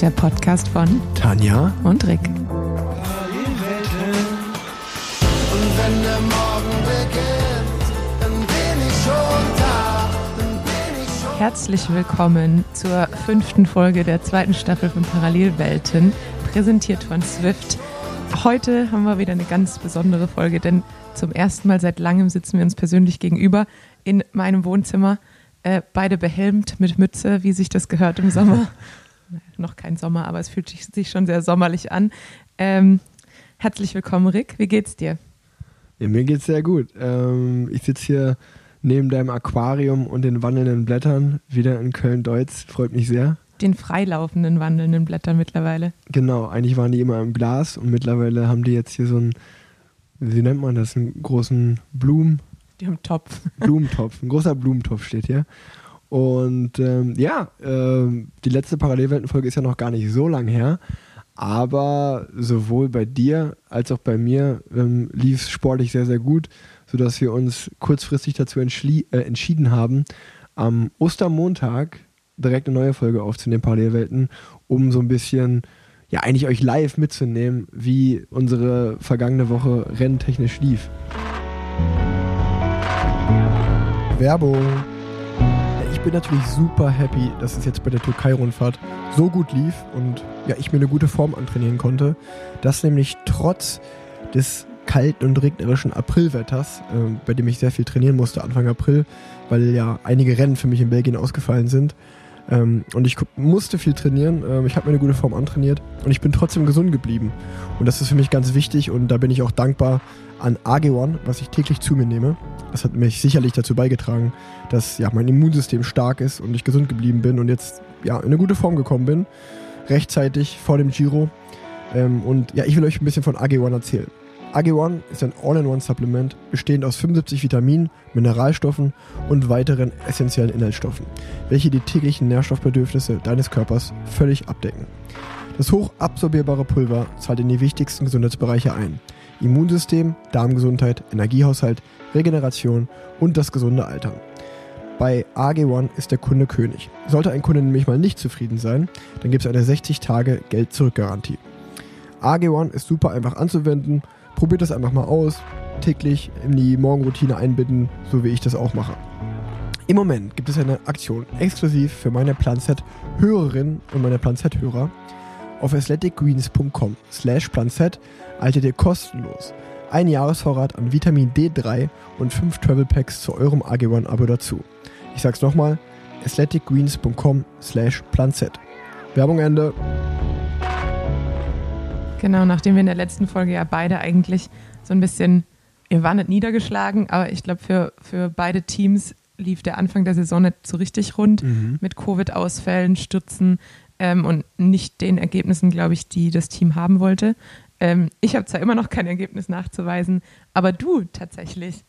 der Podcast von Tanja und Rick. Und wenn der Morgen beginnt, dann bin ich schon da, dann bin ich schon Herzlich willkommen zur fünften Folge der zweiten Staffel von Parallelwelten, präsentiert von Swift. Heute haben wir wieder eine ganz besondere Folge, denn zum ersten Mal seit langem sitzen wir uns persönlich gegenüber in meinem Wohnzimmer, äh, beide behelmt mit Mütze, wie sich das gehört im Sommer. Noch kein Sommer, aber es fühlt sich, schon sehr sommerlich an. Ähm, herzlich willkommen, Rick. Wie geht's dir? Ja, mir geht's sehr gut. Ähm, ich sitze hier neben deinem Aquarium und den wandelnden Blättern, wieder in Köln-Deutz. Freut mich sehr. Den freilaufenden, wandelnden Blättern mittlerweile. Genau, eigentlich waren die immer im Glas und mittlerweile haben die jetzt hier so einen, wie nennt man das, einen großen Blumen, Die haben Topf. Blumentopf. Ein großer Blumentopf steht hier. Und ähm, ja, ähm, die letzte Parallelweltenfolge ist ja noch gar nicht so lang her. Aber sowohl bei dir als auch bei mir ähm, lief es sportlich sehr, sehr gut, sodass wir uns kurzfristig dazu äh, entschieden haben, am Ostermontag direkt eine neue Folge aufzunehmen, Parallelwelten, um so ein bisschen, ja, eigentlich euch live mitzunehmen, wie unsere vergangene Woche renntechnisch lief. Werbung. Ich bin natürlich super happy, dass es jetzt bei der Türkei-Rundfahrt so gut lief und ja, ich mir eine gute Form antrainieren konnte, dass nämlich trotz des kalten und regnerischen Aprilwetters, äh, bei dem ich sehr viel trainieren musste Anfang April, weil ja einige Rennen für mich in Belgien ausgefallen sind, ähm, und ich musste viel trainieren. Ähm, ich habe mir eine gute Form antrainiert und ich bin trotzdem gesund geblieben. Und das ist für mich ganz wichtig und da bin ich auch dankbar an AG1, was ich täglich zu mir nehme. Das hat mich sicherlich dazu beigetragen, dass ja, mein Immunsystem stark ist und ich gesund geblieben bin und jetzt ja, in eine gute Form gekommen bin. Rechtzeitig vor dem Giro. Ähm, und ja, ich will euch ein bisschen von AG1 erzählen. AG1 ist ein All-in-One-Supplement, bestehend aus 75 Vitaminen, Mineralstoffen und weiteren essentiellen Inhaltsstoffen, welche die täglichen Nährstoffbedürfnisse deines Körpers völlig abdecken. Das hochabsorbierbare Pulver zahlt in die wichtigsten Gesundheitsbereiche ein. Immunsystem, Darmgesundheit, Energiehaushalt, Regeneration und das gesunde Altern. Bei AG1 ist der Kunde König. Sollte ein Kunde nämlich mal nicht zufrieden sein, dann gibt es eine 60-Tage-Geld-Zurück-Garantie. AG1 ist super einfach anzuwenden. Probiert das einfach mal aus. Täglich in die Morgenroutine einbinden, so wie ich das auch mache. Im Moment gibt es eine Aktion exklusiv für meine Planset-Hörerinnen und meine Planset-Hörer. Auf athleticgreens.com slash planset erhaltet ihr kostenlos ein Jahresvorrat an Vitamin D3 und 5 Travel Packs zu eurem AG1-Abo dazu. Ich sag's nochmal, athleticgreens.com slash planset. Werbung Ende. Genau, nachdem wir in der letzten Folge ja beide eigentlich so ein bisschen, ihr waren nicht niedergeschlagen, aber ich glaube, für, für beide Teams lief der Anfang der Saison nicht so richtig rund mit Covid-Ausfällen, Stürzen ähm, und nicht den Ergebnissen, glaube ich, die das Team haben wollte. Ähm, ich habe zwar immer noch kein Ergebnis nachzuweisen, aber du tatsächlich.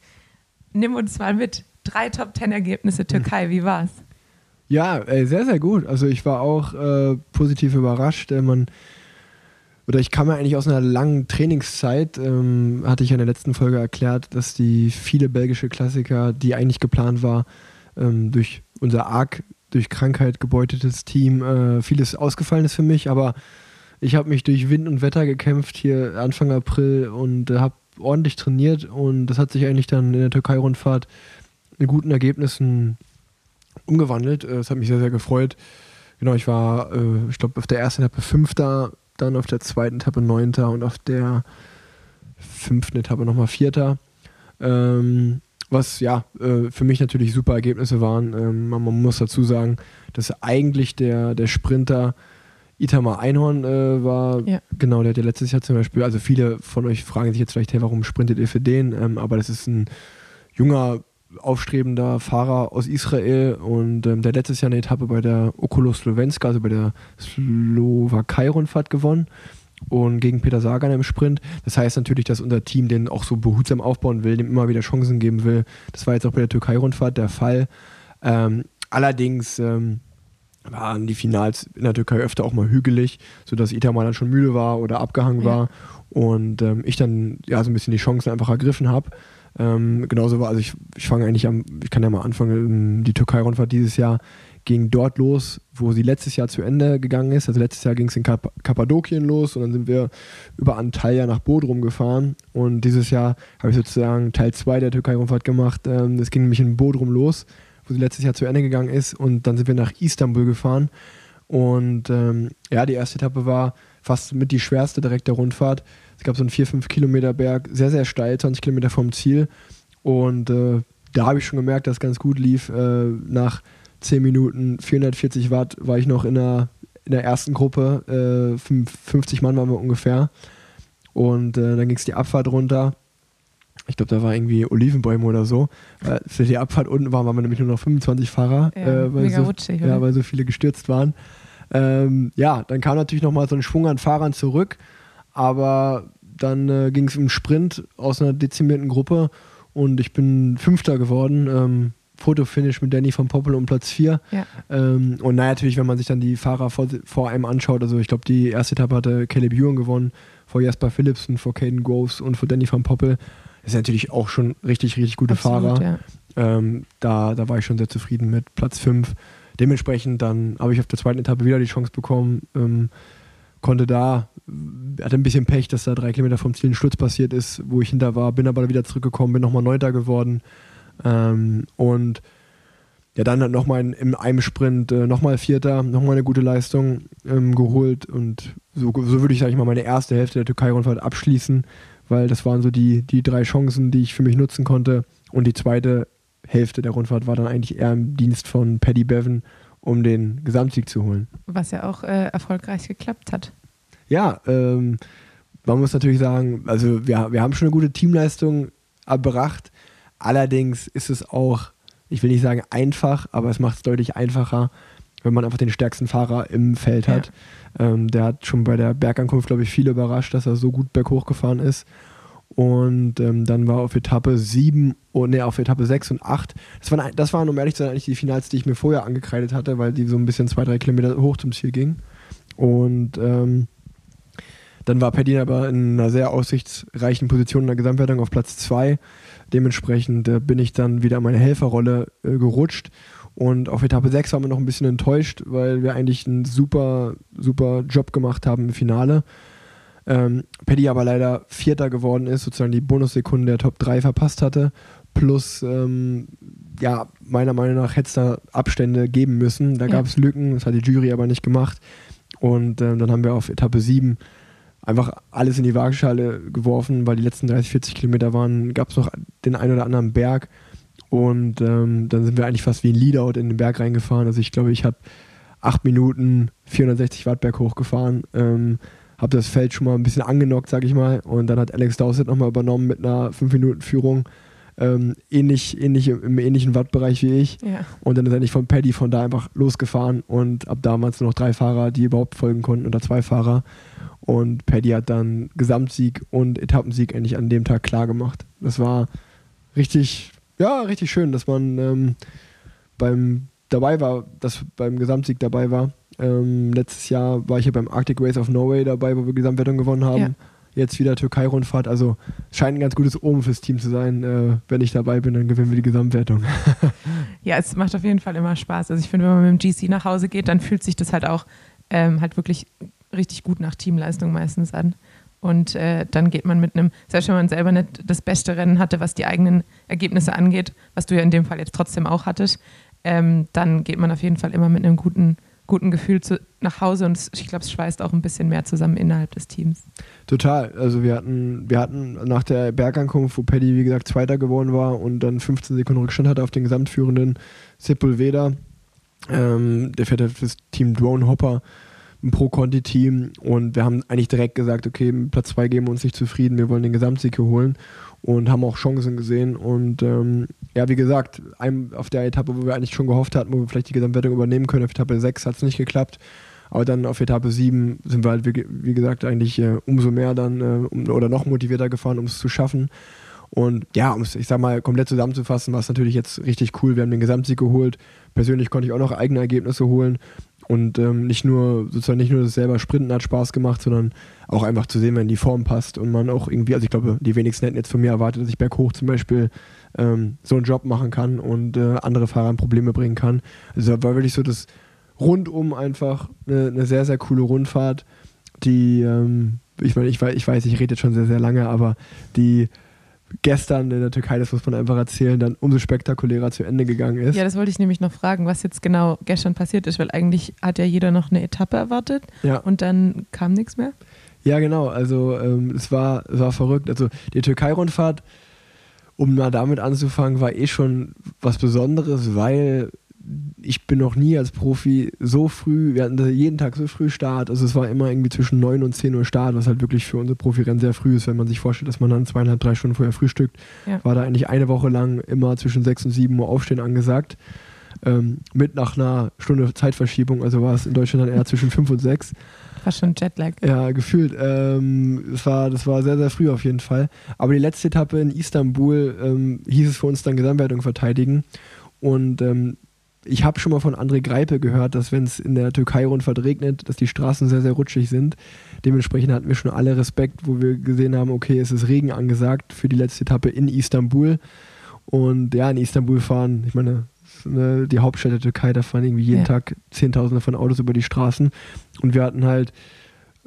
Nimm uns mal mit. Drei Top-10-Ergebnisse Türkei, wie war's? Ja, ey, sehr, sehr gut. Also ich war auch äh, positiv überrascht. Äh, man, oder ich kam ja eigentlich aus einer langen Trainingszeit, ähm, hatte ich ja in der letzten Folge erklärt, dass die viele belgische Klassiker, die eigentlich geplant war, ähm, durch unser arg durch Krankheit gebeutetes Team, äh, vieles ausgefallen ist für mich, aber ich habe mich durch Wind und Wetter gekämpft hier Anfang April und äh, habe ordentlich trainiert und das hat sich eigentlich dann in der Türkei-Rundfahrt in guten Ergebnissen umgewandelt. Äh, Das hat mich sehr, sehr gefreut. Genau, ich war, äh, ich glaube, auf der ersten Etappe Fünfter, dann auf der zweiten Etappe Neunter und auf der fünften Etappe nochmal Vierter. Ähm, was ja äh, für mich natürlich super Ergebnisse waren. Ähm, man, muss dazu sagen, dass eigentlich der, der Sprinter Itamar Einhorn äh, war, Ja. genau, der hat ja letztes Jahr zum Beispiel, also viele von euch fragen sich jetzt vielleicht, hey, warum sprintet ihr für den? Ähm, aber das ist ein junger, aufstrebender Fahrer aus Israel und ähm, der letztes Jahr eine Etappe bei der Okolo Slovenska, also bei der Slowakei-Rundfahrt gewonnen und gegen Peter Sagan im Sprint. Das heißt natürlich, dass unser Team den auch so behutsam aufbauen will, dem immer wieder Chancen geben will. Das war jetzt auch bei der Türkei-Rundfahrt der Fall. Ähm, allerdings ähm, waren die Finals in der Türkei öfter auch mal hügelig, sodass Itamar dann schon müde war oder abgehangen Ja. war und ähm, ich dann ja so ein bisschen die Chancen einfach ergriffen habe. Ähm, genauso war, also ich, ich fange eigentlich am, ich kann ja mal anfangen, die Türkei-Rundfahrt dieses Jahr ging dort los, wo sie letztes Jahr zu Ende gegangen ist. Also letztes Jahr ging es in Kap Kappadokien los und dann sind wir über Antalya nach Bodrum gefahren. Und dieses Jahr habe ich sozusagen Teil 2 der Türkei-Rundfahrt gemacht. Ähm, das ging nämlich in Bodrum los, wo sie letztes Jahr zu Ende gegangen ist. Und dann sind wir nach Istanbul gefahren. Und ähm, ja, die erste Etappe war fast mit die schwerste direkt der Rundfahrt. Es gab so einen 4-5 Kilometer Berg, sehr, sehr steil, 20 Kilometer vom Ziel. Und äh, da habe ich schon gemerkt, dass es ganz gut lief. Äh, nach 10 Minuten 440 Watt war ich noch in der, in der ersten Gruppe. Äh, 50 Mann waren wir ungefähr. Und äh, dann ging es die Abfahrt runter. Ich glaube, da war irgendwie Olivenbäume oder so. Äh, für die Abfahrt unten waren, waren wir nämlich nur noch 25 Fahrer, Ja, äh, weil, mega so, rutschig, ja, weil so viele gestürzt waren. Ähm, ja, dann kam natürlich nochmal so ein Schwung an Fahrern zurück, aber dann äh, ging es im Sprint aus einer dezimierten Gruppe und ich bin Fünfter geworden. Ähm, Fotofinish mit Danny von Poppel um Platz 4. Ja. Ähm, und naja, natürlich, wenn man sich dann die Fahrer vor, vor einem anschaut, also ich glaube, die erste Etappe hatte Caleb Ewan gewonnen, vor Jasper Philipsen, vor Caden Groves und vor Danny van Poppel. Das sind natürlich auch schon richtig, richtig gute Absolut, Fahrer. ja. Ähm, da, da war ich schon sehr zufrieden mit Platz 5. Dementsprechend dann habe ich auf der zweiten Etappe wieder die Chance bekommen, ähm, konnte da, hatte ein bisschen Pech, dass da drei Kilometer vom Ziel ein Sturz passiert ist, wo ich hinter war, bin aber wieder zurückgekommen, bin nochmal Neunter geworden ähm, und ja, dann hat nochmal in, in einem Sprint äh, nochmal Vierter, nochmal eine gute Leistung ähm, geholt und so, so würde ich, sag ich mal, meine erste Hälfte der Türkei-Rundfahrt abschließen, weil das waren so die, die drei Chancen, die ich für mich nutzen konnte und die zweite Hälfte der Rundfahrt war dann eigentlich eher im Dienst von Paddy Bevan, um den Gesamtsieg zu holen. Was ja auch äh, erfolgreich geklappt hat. Ja, ähm, man muss natürlich sagen, also wir, wir haben schon eine gute Teamleistung erbracht. Allerdings ist es auch, ich will nicht sagen einfach, aber es macht es deutlich einfacher, wenn man einfach den stärksten Fahrer im Feld Ja. hat. Ähm, der hat schon bei der Bergankunft, glaube ich, viel überrascht, dass er so gut berghoch gefahren ist. Und ähm, dann war auf Etappe 7, oh, nee, auf Etappe 6 und 8. Das waren, das waren, um ehrlich zu sein, eigentlich die Finals, die ich mir vorher angekreidet hatte, weil die so ein bisschen zwei, drei Kilometer hoch zum Ziel gingen. Und ähm, dann war Paddy aber in einer sehr aussichtsreichen Position in der Gesamtwertung auf Platz 2. Dementsprechend äh, bin ich dann wieder in meine Helferrolle äh, gerutscht. Und auf Etappe 6 waren wir noch ein bisschen enttäuscht, weil wir eigentlich einen super, super Job gemacht haben im Finale. Ähm, Paddy aber leider Vierter geworden ist, sozusagen die Bonussekunde der Top 3 verpasst hatte. Plus, ähm, ja, meiner Meinung nach hätte es da Abstände geben müssen. Da Ja. gab es Lücken, das hat die Jury aber nicht gemacht. Und ähm, dann haben wir auf Etappe 7 einfach alles in die Waagschale geworfen, weil die letzten 30, 40 Kilometer waren, gab es noch den einen oder anderen Berg. Und ähm, dann sind wir eigentlich fast wie ein Leadout in den Berg reingefahren. Also ich glaube, ich habe acht Minuten 460 Watt Berg hochgefahren. Ähm, habe das Feld schon mal ein bisschen angenockt, sag ich mal. Und dann hat Alex Dowsett nochmal übernommen mit einer 5-Minuten-Führung. Ähm, ähnlich, ähnlich im ähnlichen Wattbereich wie ich. Ja. Und dann ist nicht von Paddy von da einfach losgefahren und ab da waren es nur noch drei Fahrer, die überhaupt folgen konnten oder zwei Fahrer. Und Paddy hat dann Gesamtsieg und Etappensieg eigentlich an dem Tag klar gemacht. Das war richtig, ja, richtig schön, dass man ähm, beim dabei war, dass beim Gesamtsieg dabei war. Ähm, letztes Jahr war ich ja beim Arctic Race of Norway dabei, wo wir Gesamtwertung gewonnen haben. Ja. Jetzt wieder Türkei-Rundfahrt. Also scheint ein ganz gutes Omen fürs Team zu sein. Äh, wenn ich dabei bin, dann gewinnen wir die Gesamtwertung. Ja, es macht auf jeden Fall immer Spaß. Also ich finde, wenn man mit dem GC nach Hause geht, dann fühlt sich das halt auch ähm, halt wirklich richtig gut nach Teamleistung meistens an. Und äh, dann geht man mit einem, selbst wenn man selber nicht das beste Rennen hatte, was die eigenen Ergebnisse angeht, was du ja in dem Fall jetzt trotzdem auch hattest, ähm, dann geht man auf jeden Fall immer mit einem guten, guten Gefühl zu, nach Hause und ich glaube, es schweißt auch ein bisschen mehr zusammen innerhalb des Teams. Total. Also wir hatten, wir hatten nach der Bergankunft, wo Paddy wie gesagt Zweiter geworden war und dann 15 Sekunden Rückstand hatte auf den gesamtführenden Sepulveda, ähm, der fährt halt fürs Team Drone Hopper, ein Pro-Conti-Team und wir haben eigentlich direkt gesagt, okay, Platz 2 geben wir uns nicht zufrieden, wir wollen den Gesamtsieg hier holen und haben auch Chancen gesehen und ähm, ja, wie gesagt, auf der Etappe, wo wir eigentlich schon gehofft hatten, wo wir vielleicht die Gesamtwertung übernehmen können, auf Etappe 6 hat es nicht geklappt. Aber dann auf Etappe 7 sind wir halt, wie, wie gesagt, eigentlich äh, umso mehr dann äh, um, oder noch motivierter gefahren, um es zu schaffen. Und ja, um es, ich sag mal, komplett zusammenzufassen, war es natürlich jetzt richtig cool. Wir haben den Gesamtsieg geholt. Persönlich konnte ich auch noch eigene Ergebnisse holen. Und ähm, nicht nur, sozusagen nicht nur das selber Sprinten hat Spaß gemacht, sondern auch einfach zu sehen, wenn die Form passt und man auch irgendwie, also ich glaube, die wenigsten hätten jetzt von mir erwartet, dass ich berghoch zum Beispiel ähm, so einen Job machen kann und äh, andere Fahrer in Probleme bringen kann. Also war wirklich so das rundum einfach eine, eine sehr, sehr coole Rundfahrt, die, ähm, ich meine, ich ich weiß, ich rede jetzt schon sehr, sehr lange, aber die gestern in der Türkei, das muss man einfach erzählen, dann umso spektakulärer zu Ende gegangen ist. Ja, das wollte ich nämlich noch fragen, was jetzt genau gestern passiert ist, weil eigentlich hat ja jeder noch eine Etappe erwartet Ja. und dann kam nichts mehr. Ja, genau. Also ähm, es, war, es war verrückt. Also die Türkei-Rundfahrt, um mal damit anzufangen, war eh schon was Besonderes, weil ich bin noch nie als Profi so früh, wir hatten jeden Tag so früh Start, also es war immer irgendwie zwischen 9 und 10 Uhr Start, was halt wirklich für unsere Profirennen sehr früh ist, wenn man sich vorstellt, dass man dann zweieinhalb, drei Stunden vorher frühstückt, Ja. war da eigentlich eine Woche lang immer zwischen 6 und 7 Uhr Aufstehen angesagt. Ähm, mit nach einer Stunde Zeitverschiebung, also war es in Deutschland dann eher zwischen 5 und 6. War schon Jetlag. Ja, gefühlt. Ähm, das, war, das war sehr, sehr früh auf jeden Fall. Aber die letzte Etappe in Istanbul ähm, hieß es für uns dann Gesamtwertung verteidigen. Und ähm, ich habe schon mal von André Greipe gehört, dass wenn es in der Türkei-Rundfahrt regnet, dass die Straßen sehr, sehr rutschig sind. Dementsprechend hatten wir schon alle Respekt, wo wir gesehen haben, okay, es ist Regen angesagt für die letzte Etappe in Istanbul. Und ja, in Istanbul fahren, ich meine, ne, die Hauptstadt der Türkei, da fahren irgendwie jeden Ja. Tag Zehntausende von Autos über die Straßen. Und wir hatten halt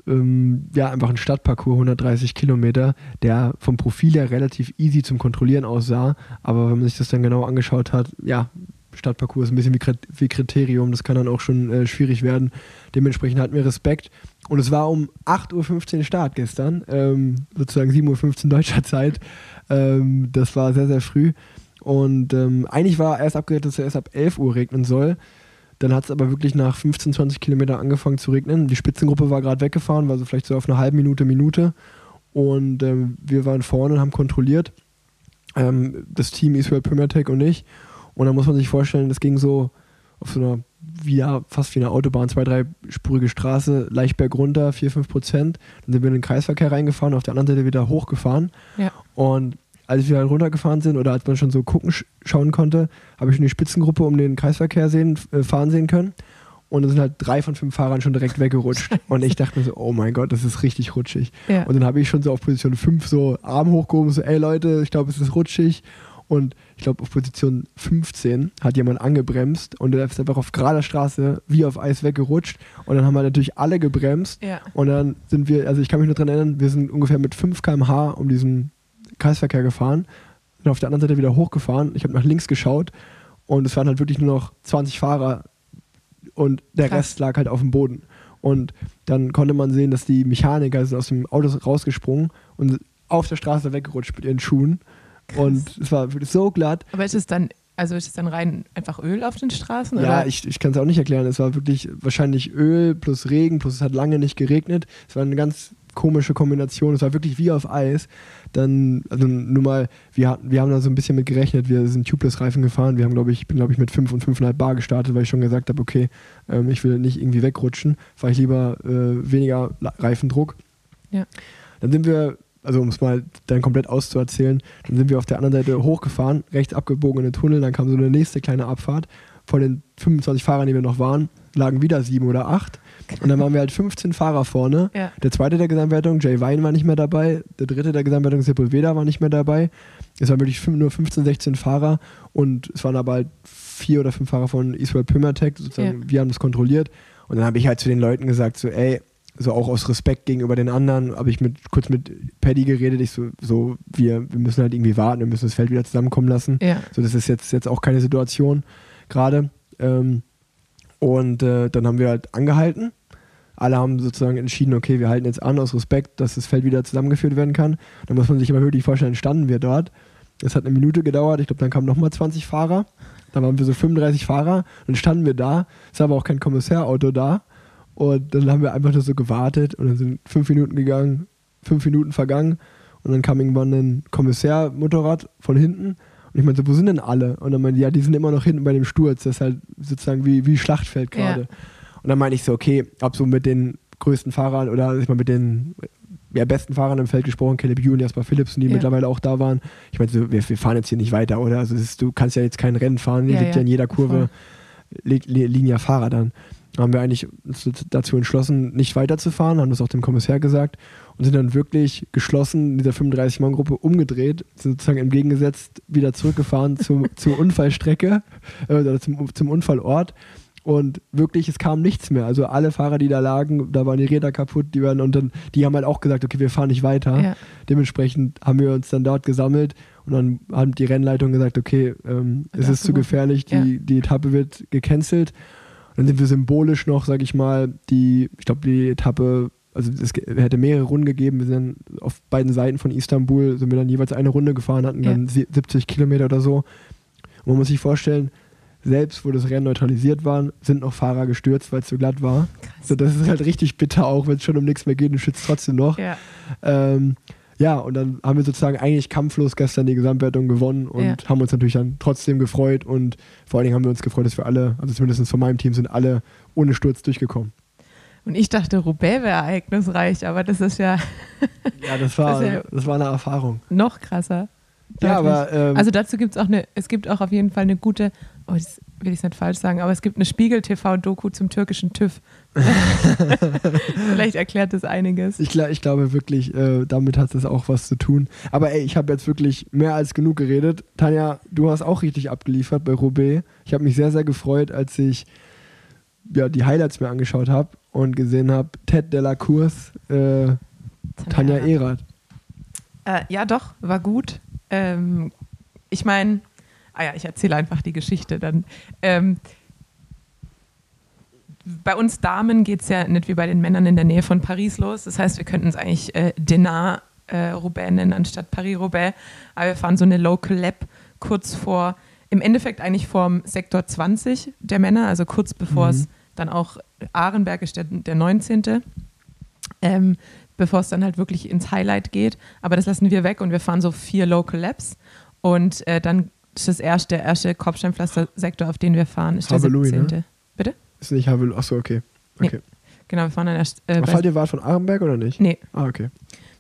ähm, ja einfach einen Stadtparcours, 130 Kilometer, der vom Profil her relativ easy zum Kontrollieren aussah. Aber wenn man sich das dann genau angeschaut hat, ja, Stadtparcours ist ein bisschen wie, Krit- wie Kriterium, das kann dann auch schon äh, schwierig werden. Dementsprechend hatten wir Respekt. Und es war um 8.15 Uhr Start gestern, ähm, sozusagen 7.15 Uhr deutscher Zeit. Ähm, das war sehr, sehr früh. Und ähm, eigentlich war erst abgeredet, dass es erst ab 11 Uhr regnen soll. Dann hat es aber wirklich nach 15, 20 Kilometer angefangen zu regnen. Die Spitzengruppe war gerade weggefahren, war so vielleicht so auf eine halbe Minute, Minute. Und ähm, wir waren vorne und haben kontrolliert. Ähm, das Team Israel Primatech und ich. Und da muss man sich vorstellen, das ging so auf so einer, wie, ja, fast wie eine Autobahn, zwei, drei spurige Straße, leicht bergunter, 4, 5 Prozent. Dann sind wir in den Kreisverkehr reingefahren, auf der anderen Seite wieder hochgefahren. Ja. Und als wir halt runtergefahren sind oder als man schon so gucken sch schauen konnte, habe ich schon die Spitzengruppe um den Kreisverkehr sehen, äh, fahren sehen können. Und da sind halt drei von fünf Fahrern schon direkt weggerutscht. Und ich dachte mir so, oh mein Gott, das ist richtig rutschig. Ja. Und dann habe ich schon so auf Position 5 so Arm hochgehoben, so, ey Leute, ich glaube, es ist rutschig. Und ich glaube, auf Position 15 hat jemand angebremst und der ist einfach auf gerader Straße wie auf Eis weggerutscht. Und dann haben wir natürlich alle gebremst. Ja. Und dann sind wir, also ich kann mich noch dran erinnern, wir sind ungefähr mit 5 km/h um diesen Kreisverkehr gefahren, sind auf der anderen Seite wieder hochgefahren. Ich habe nach links geschaut und es waren halt wirklich nur noch 20 Fahrer und der Krass. Rest lag halt auf dem Boden. Und dann konnte man sehen, dass die Mechaniker sind aus dem Auto rausgesprungen und auf der Straße weggerutscht mit ihren Schuhen. Und es war so glatt. Aber ist es dann, also ist es dann rein einfach Öl auf den Straßen? Ja, oder? ich, ich kann es auch nicht erklären. Es war wirklich wahrscheinlich Öl plus Regen, plus es hat lange nicht geregnet. Es war eine ganz komische Kombination. Es war wirklich wie auf Eis. Dann, also nur mal, wir, hatten- wir haben da so ein bisschen mit gerechnet. Wir sind Tubeless-Reifen gefahren. Wir haben, glaube ich, bin, glaube ich, mit 5 und 5,5 Bar gestartet, weil ich schon gesagt habe, okay, ähm, ich will nicht irgendwie wegrutschen. Fahre ich lieber äh, weniger Reifendruck. Ja. Dann sind wir, also um es mal dann komplett auszuerzählen, dann sind wir auf der anderen Seite hochgefahren, rechts abgebogen in den Tunnel, dann kam so eine nächste kleine Abfahrt. Von den 25 Fahrern, die wir noch waren, lagen wieder sieben oder acht. Und dann waren wir halt 15 Fahrer vorne. Ja. Der zweite der Gesamtwertung, Jay Wein, war nicht mehr dabei. Der dritte der Gesamtwertung, Sepulveda, war nicht mehr dabei. Es waren wirklich nur 15, 16 Fahrer. Und es waren aber halt vier oder fünf Fahrer von Israel Primatech. Sozusagen, Wir haben das kontrolliert. Und dann habe ich halt zu den Leuten gesagt, so, ey, so auch aus Respekt gegenüber den anderen, habe ich mit, kurz mit Paddy geredet. Ich so, so wir, wir müssen halt irgendwie warten, wir müssen das Feld wieder zusammenkommen lassen. Ja. So, das ist jetzt, jetzt auch keine Situation gerade. Ähm, und äh, dann haben wir halt angehalten. Alle haben sozusagen entschieden, okay, wir halten jetzt an aus Respekt, dass das Feld wieder zusammengeführt werden kann. Dann muss man sich aber wirklich vorstellen, standen wir dort. Es hat eine Minute gedauert. Ich glaube, dann kamen nochmal 20 Fahrer. Dann waren wir so 35 Fahrer. Dann standen wir da. Es war aber auch kein Kommissärauto da. Und dann haben wir einfach nur so gewartet. Und dann sind fünf Minuten gegangen, fünf Minuten vergangen. Und dann kam irgendwann ein Kommissärmotorrad von hinten. Und ich meinte, so, wo sind denn alle? Und dann meinte, die, ja, die sind immer noch hinten bei dem Sturz. Das ist halt sozusagen wie, wie Schlachtfeld gerade. Ja. Und dann meine ich so, okay, hab so mit den größten Fahrern oder ich mal mit den ja, besten Fahrern im Feld gesprochen, Caleb Ewan, Jasper Philipsen, die Ja. mittlerweile auch da waren. Ich meinte, so, wir, wir fahren jetzt hier nicht weiter, oder? Also ist, du kannst ja jetzt kein Rennen fahren, hier Ja, liegt ja in jeder Kurve, voll. li li liegen ja Fahrer dann. Haben wir eigentlich dazu entschlossen, nicht weiterzufahren, haben das auch dem Kommissär gesagt. und sind dann wirklich geschlossen in dieser 35-Mann-Gruppe umgedreht, sind sozusagen entgegengesetzt wieder zurückgefahren zu, zur Unfallstrecke äh, oder zum, zum Unfallort. Und wirklich, es kam nichts mehr. Also alle Fahrer, die da lagen, da waren die Räder kaputt, die waren und dann, die haben halt auch gesagt, okay, wir fahren nicht weiter. Ja. Dementsprechend haben wir uns dann dort gesammelt und dann hat die Rennleitung gesagt, okay, ähm, es ist zu gefährlich, die, Ja. die Etappe wird gecancelt. Und dann sind wir symbolisch noch, sag ich mal, die, ich glaube, die Etappe, also es hätte mehrere Runden gegeben. Wir sind dann auf beiden Seiten von Istanbul, sind wir dann jeweils eine Runde gefahren, hatten Ja. dann sie- 70 Kilometer oder so. Und man muss sich vorstellen, selbst wo das Rennen neutralisiert war, sind noch Fahrer gestürzt, weil es so glatt war. Krass. So, das ist halt richtig bitter, auch wenn es schon um nichts mehr geht und schützt trotzdem noch. Ja. Ähm, ja, und dann haben wir sozusagen eigentlich kampflos gestern die Gesamtwertung gewonnen und Ja. haben uns natürlich dann trotzdem gefreut und vor allen Dingen haben wir uns gefreut, dass wir alle, also zumindest von meinem Team, sind alle ohne Sturz durchgekommen. Und ich dachte, Roubaix wäre ereignisreich, aber das ist ja Ja, das war, Das ja- das war eine Erfahrung. noch krasser. Ja, aber ähm, Also dazu gibt es auch eine, es gibt auch auf jeden Fall eine gute, oh, das will ich nicht falsch sagen, aber es gibt eine Spiegel-TV-Doku zum türkischen TÜV. Vielleicht erklärt das einiges. ich, ich glaube wirklich, äh, damit hat es auch was zu tun. Aber ey, ich habe jetzt wirklich mehr als genug geredet. Tanja, du hast auch richtig abgeliefert bei Roubaix. Ich habe mich sehr, sehr gefreut, als ich ja, die Highlights mir angeschaut habe und gesehen habe, Ted de la Course, äh, Tanja Erath. Äh, ja, doch, war gut. Ähm, ich meine, ah ja, ich erzähle einfach die Geschichte dann. Ähm, bei uns Damen geht es ja nicht wie bei den Männern in der Nähe von Paris los. Das heißt, wir könnten es eigentlich äh, Denar äh, Roubaix nennen anstatt Paris-Roubaix. Aber wir fahren so eine Local Lab kurz vor, im Endeffekt eigentlich vorm Sektor 20 der Männer, also kurz bevor Mhm. es dann auch Ahrenberg ist der, der 19. Ähm, bevor es dann halt wirklich ins Highlight geht. Aber das lassen wir weg und wir fahren so vier Local Labs. Und äh, dann ist das erste, der erste Kopfsteinpflaster-Sektor, auf den wir fahren, ist der Haveluy, ne? 17. Bitte? Ist nicht Havel. Achso, okay. Nee. okay. Genau, wir fahren dann erst. Äh, Fallt ihr Wart von Arenberg oder nicht? nee, Ah, okay.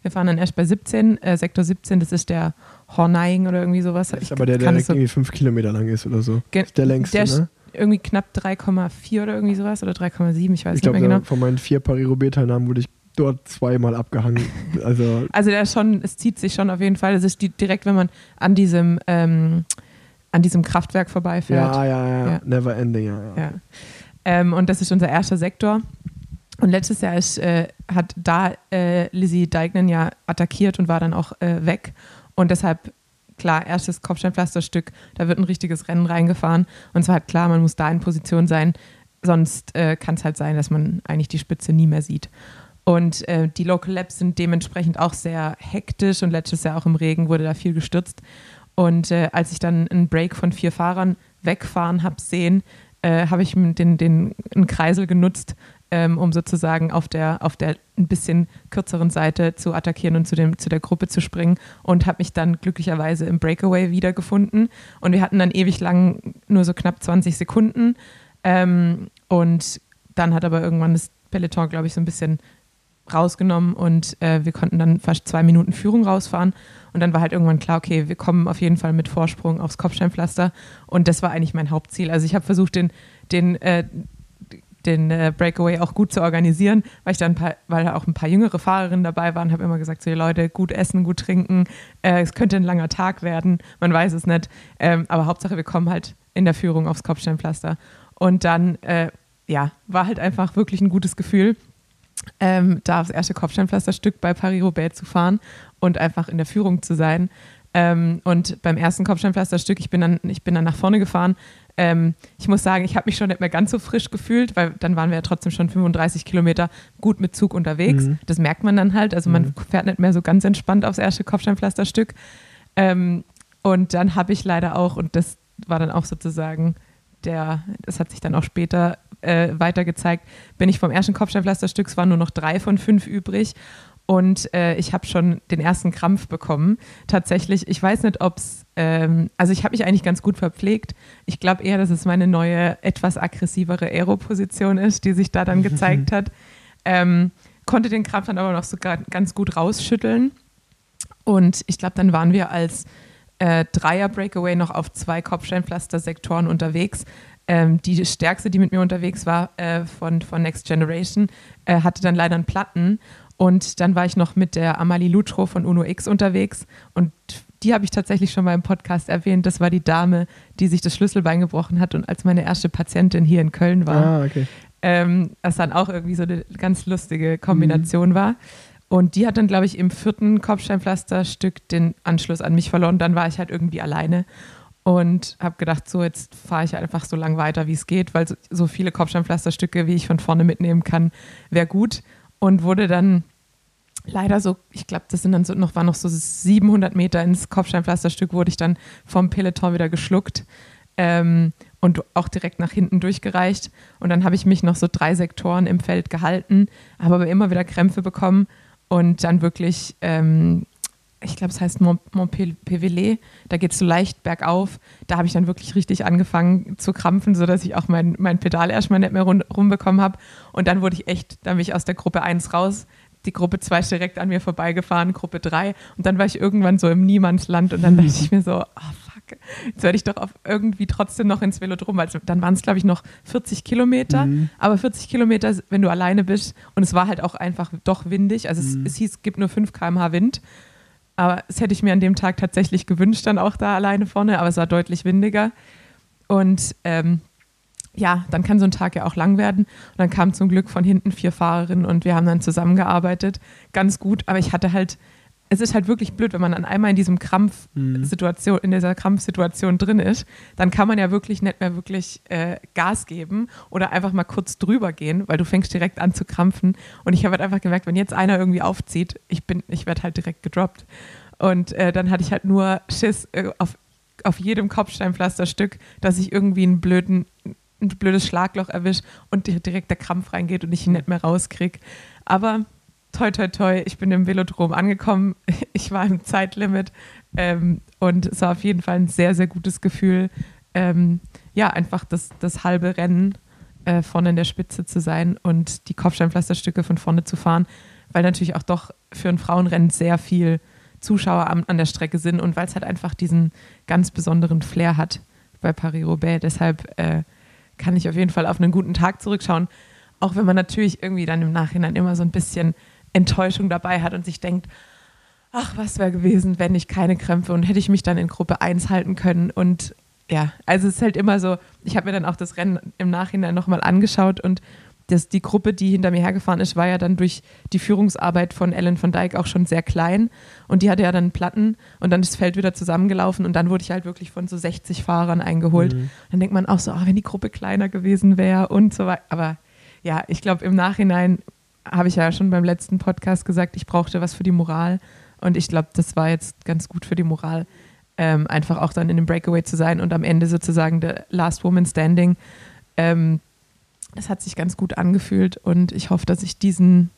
wir fahren dann erst bei 17, äh, Sektor 17, das ist der Horneiing oder irgendwie sowas. Das ist aber der, der direkt so, irgendwie fünf Kilometer lang ist oder so. Ge- der längste, der ist ne? irgendwie knapp 3,4 oder irgendwie sowas oder 3,7, ich weiß Ich nicht glaube, mehr genau. von meinen vier Paris-Roubaix-Teilnahmen wurde ich dort zweimal abgehangen. Also, Also der ist schon, es zieht sich schon auf jeden Fall. Es ist die, direkt, wenn man an diesem, ähm, an diesem Kraftwerk vorbeifährt. ja, ja, ja, Ja. Never ending, ja. ja. Ja. Ähm, und das ist unser erster Sektor. Und letztes Jahr ist, äh, hat da äh, Lizzie Deignan ja attackiert und war dann auch äh, weg. Und deshalb, klar, erstes Kopfsteinpflasterstück, da wird ein richtiges Rennen reingefahren. Und zwar halt klar, man muss da in Position sein, sonst äh, kann es halt sein, dass man eigentlich die Spitze nie mehr sieht. Und äh, die Local Labs sind dementsprechend auch sehr hektisch und letztes Jahr auch im Regen wurde da viel gestürzt. Und äh, als ich dann einen Break von vier Fahrern wegfahren habe sehen, äh, habe ich den, den einen Kreisel genutzt, ähm, um sozusagen auf der, auf der ein bisschen kürzeren Seite zu attackieren und zu, dem, zu der Gruppe zu springen und habe mich dann glücklicherweise im Breakaway wiedergefunden. Und wir hatten dann ewig lang nur so knapp 20 Sekunden. Ähm, und dann hat aber irgendwann das Peloton, glaube ich, so ein bisschen rausgenommen und äh, wir konnten dann fast zwei Minuten Führung rausfahren. Und dann war halt irgendwann klar, okay, wir kommen auf jeden Fall mit Vorsprung aufs Kopfsteinpflaster. Und das war eigentlich mein Hauptziel. Also ich habe versucht, den, den, äh, den äh, Breakaway auch gut zu organisieren, weil ich dann paar, weil da auch ein paar jüngere Fahrerinnen dabei waren, habe immer gesagt, so, Leute, gut essen, gut trinken, äh, es könnte ein langer Tag werden, man weiß es nicht, ähm, aber Hauptsache, wir kommen halt in der Führung aufs Kopfsteinpflaster. Und dann, äh, ja, war halt einfach wirklich ein gutes Gefühl, ähm, da aufs erste Kopfsteinpflasterstück bei Paris-Roubaix zu fahren und einfach in der Führung zu sein. Ähm, und beim ersten Kopfsteinpflasterstück, ich bin dann, ich bin dann nach vorne gefahren. Ähm, ich muss sagen, ich habe mich schon nicht mehr ganz so frisch gefühlt, weil dann waren wir ja trotzdem schon 35 Kilometer gut mit Zug unterwegs. Mhm. Das merkt man dann halt. Also man Mhm. fährt nicht mehr so ganz entspannt aufs erste Kopfsteinpflasterstück. Ähm, und dann habe ich leider auch, und das war dann auch sozusagen der, das hat sich dann auch später äh, weiter gezeigt, bin ich vom ersten Kopfsteinpflasterstück, es waren nur noch drei von fünf übrig. Und äh, ich habe schon den ersten Krampf bekommen. Tatsächlich, ich weiß nicht, ob es, ähm, also ich habe mich eigentlich ganz gut verpflegt. Ich glaube eher, dass es meine neue, etwas aggressivere Aero-Position ist, die sich da dann gezeigt hat. Ähm, konnte den Krampf dann aber noch so ga- ganz gut rausschütteln. Und ich glaube, dann waren wir als äh, Dreier-Breakaway noch auf zwei Kopfsteinpflaster-Sektoren unterwegs. Ähm, die stärkste, die mit mir unterwegs war, äh, von, von Next Generation, äh, hatte dann leider einen Platten. Und dann war ich noch mit der Amalie Lutro von Uno X unterwegs und die habe ich tatsächlich schon mal im Podcast erwähnt. Das war die Dame, die sich das Schlüsselbein gebrochen hat und als meine erste Patientin hier in Köln war. Ah, okay. Ähm, das dann auch irgendwie so eine ganz lustige Kombination mhm. war. Und die hat dann, glaube ich, im vierten Kopfsteinpflasterstück den Anschluss an mich verloren. Dann war ich halt irgendwie alleine und habe gedacht, so jetzt fahre ich einfach so lang weiter, wie es geht, weil so, so viele Kopfsteinpflasterstücke, wie ich von vorne mitnehmen kann, wäre gut. Und wurde dann leider so, ich glaube, das sind dann so noch, war noch so 700 Meter ins Kopfsteinpflasterstück, wurde ich dann vom Peloton wieder geschluckt ähm, und auch direkt nach hinten durchgereicht. Und dann habe ich mich noch so drei Sektoren im Feld gehalten, habe aber immer wieder Krämpfe bekommen und dann wirklich, ähm, ich glaube, es heißt Mont, Montpellier, da geht es so leicht bergauf. Da habe ich dann wirklich richtig angefangen zu krampfen, sodass ich auch mein, mein Pedal erstmal nicht mehr rumbekommen habe. Und dann wurde ich echt, dann bin ich aus der Gruppe 1 raus die Gruppe 2 ist direkt an mir vorbeigefahren, Gruppe 3. Und dann war ich irgendwann so im Niemandsland und dann dachte ich mir so, oh fuck, jetzt werde ich doch auf irgendwie trotzdem noch ins Velodrom, weil dann waren es, glaube ich, noch 40 Kilometer. Mhm. Aber 40 Kilometer, wenn du alleine bist, und es war halt auch einfach doch windig. Also mhm. es, es hieß, es gibt nur 5 km/h Wind. Aber das hätte ich mir an dem Tag tatsächlich gewünscht, dann auch da alleine vorne, aber es war deutlich windiger. Und ähm, ja, dann kann so ein Tag ja auch lang werden. Und dann kamen zum Glück von hinten vier Fahrerinnen und wir haben dann zusammengearbeitet. Ganz gut, aber ich hatte halt, es ist halt wirklich blöd, wenn man dann einmal in diesem Krampfsituation, mhm. in dieser Krampfsituation drin ist, dann kann man ja wirklich nicht mehr wirklich äh, Gas geben oder einfach mal kurz drüber gehen, weil du fängst direkt an zu krampfen. Und ich habe halt einfach gemerkt, wenn jetzt einer irgendwie aufzieht, ich bin, ich werde halt direkt gedroppt. Und äh, dann hatte ich halt nur Schiss äh, auf auf jedem Kopfsteinpflasterstück, dass ich irgendwie einen blöden ein blödes Schlagloch erwischt und direkt der Krampf reingeht und ich ihn nicht mehr rauskriege. Aber toi, toi, toi, ich bin im Velodrom angekommen. Ich war im Zeitlimit ähm, und es war auf jeden Fall ein sehr, sehr gutes Gefühl, ähm, ja, einfach das, das halbe Rennen äh, vorne in der Spitze zu sein und die Kopfsteinpflasterstücke von vorne zu fahren, weil natürlich auch doch für ein Frauenrennen sehr viel Zuschauer an, an der Strecke sind und weil es halt einfach diesen ganz besonderen Flair hat bei Paris-Roubaix. Deshalb äh, kann ich auf jeden Fall auf einen guten Tag zurückschauen. Auch wenn man natürlich irgendwie dann im Nachhinein immer so ein bisschen Enttäuschung dabei hat und sich denkt, ach, was wäre gewesen, wenn ich keine Krämpfe und hätte ich mich dann in Gruppe 1 halten können. Und ja, also es ist halt immer so, ich habe mir dann auch das Rennen im Nachhinein nochmal angeschaut und das, die Gruppe, die hinter mir hergefahren ist, war ja dann durch die Führungsarbeit von Ellen van Dijk auch schon sehr klein. Und die hatte ja dann Platten und dann ist das Feld wieder zusammengelaufen und dann wurde ich halt wirklich von so 60 Fahrern eingeholt. Mhm. Dann denkt man auch so, oh, wenn die Gruppe kleiner gewesen wäre und so weiter. Aber ja, ich glaube, im Nachhinein habe ich ja schon beim letzten Podcast gesagt, ich brauchte was für die Moral. Und ich glaube, das war jetzt ganz gut für die Moral, ähm, einfach auch dann in dem Breakaway zu sein und am Ende sozusagen der Last Woman Standing. Ähm, es hat sich ganz gut angefühlt und ich hoffe, dass ich diesen,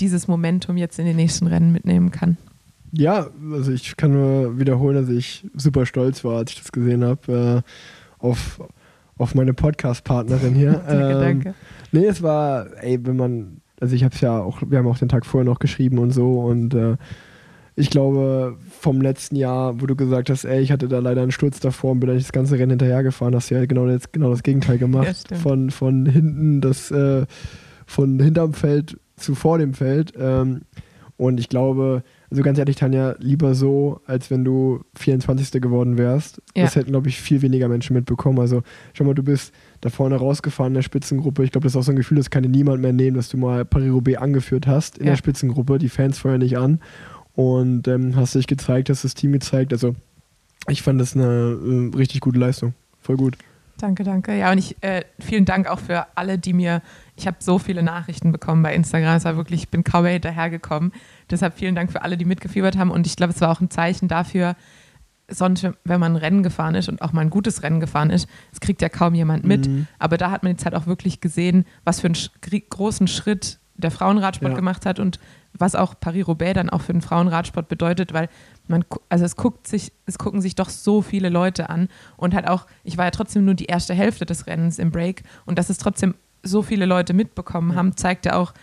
dieses Momentum jetzt in den nächsten Rennen mitnehmen kann. Ja, also ich kann nur wiederholen, dass ich super stolz war, als ich das gesehen habe, äh, auf, auf meine Podcast-Partnerin hier. danke, ähm, danke. Nee, es war, ey, wenn man, also ich habe es ja auch, wir haben auch den Tag vorher noch geschrieben und so und äh, ich glaube, vom letzten Jahr, wo du gesagt hast, ey, ich hatte da leider einen Sturz davor und bin eigentlich das ganze Rennen hinterhergefahren, hast du ja genau das, genau das Gegenteil gemacht. Ja, von, von hinten, das, äh, von hinterm Feld zu vor dem Feld. Ähm, und ich glaube, also ganz ehrlich, Tanja, lieber so, als wenn du 24. geworden wärst. Ja. Das hätten, glaube ich, viel weniger Menschen mitbekommen. Also, schau mal, du bist da vorne rausgefahren in der Spitzengruppe. Ich glaube, das ist auch so ein Gefühl, das kann dir niemand mehr nehmen, dass du mal Paris-Roubaix angeführt hast in ja. der Spitzengruppe. Die Fans feuern dich an und ähm, hast dich gezeigt, hast das Team gezeigt. Also ich fand das eine äh, richtig gute Leistung. Voll gut. Danke, danke. Ja, und ich äh, vielen Dank auch für alle, die mir, ich habe so viele Nachrichten bekommen bei Instagram. Es war wirklich, ich bin kaum mehr hinterhergekommen. Deshalb vielen Dank für alle, die mitgefiebert haben. Und ich glaube, es war auch ein Zeichen dafür, sonst, wenn man ein Rennen gefahren ist und auch mal ein gutes Rennen gefahren ist, das kriegt ja kaum jemand mit. Mhm. Aber da hat man jetzt halt auch wirklich gesehen, was für einen großen Schritt der Frauenradsport ja. gemacht hat und was auch Paris-Roubaix dann auch für den Frauenradsport bedeutet, weil man, also es guckt sich, es gucken sich doch so viele Leute an und halt auch, ich war ja trotzdem nur die erste Hälfte des Rennens im Break und dass es trotzdem so viele Leute mitbekommen haben, zeigt ja auch,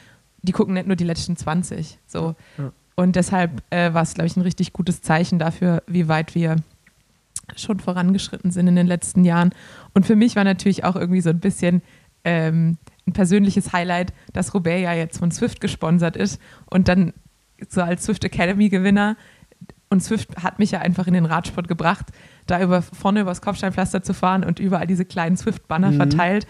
die gucken nicht nur die letzten 20. So. Ja. Und deshalb äh, war es, glaube ich, ein richtig gutes Zeichen dafür, wie weit wir schon vorangeschritten sind in den letzten Jahren. Und für mich war natürlich auch irgendwie so ein bisschen ähm, ein persönliches Highlight, dass Roubaix ja jetzt von Swift gesponsert ist und dann so als Swift Academy Gewinner und Swift hat mich ja einfach in den Radsport gebracht, da über vorne übers Kopfsteinpflaster zu fahren und überall diese kleinen Swift-Banner mhm. verteilt.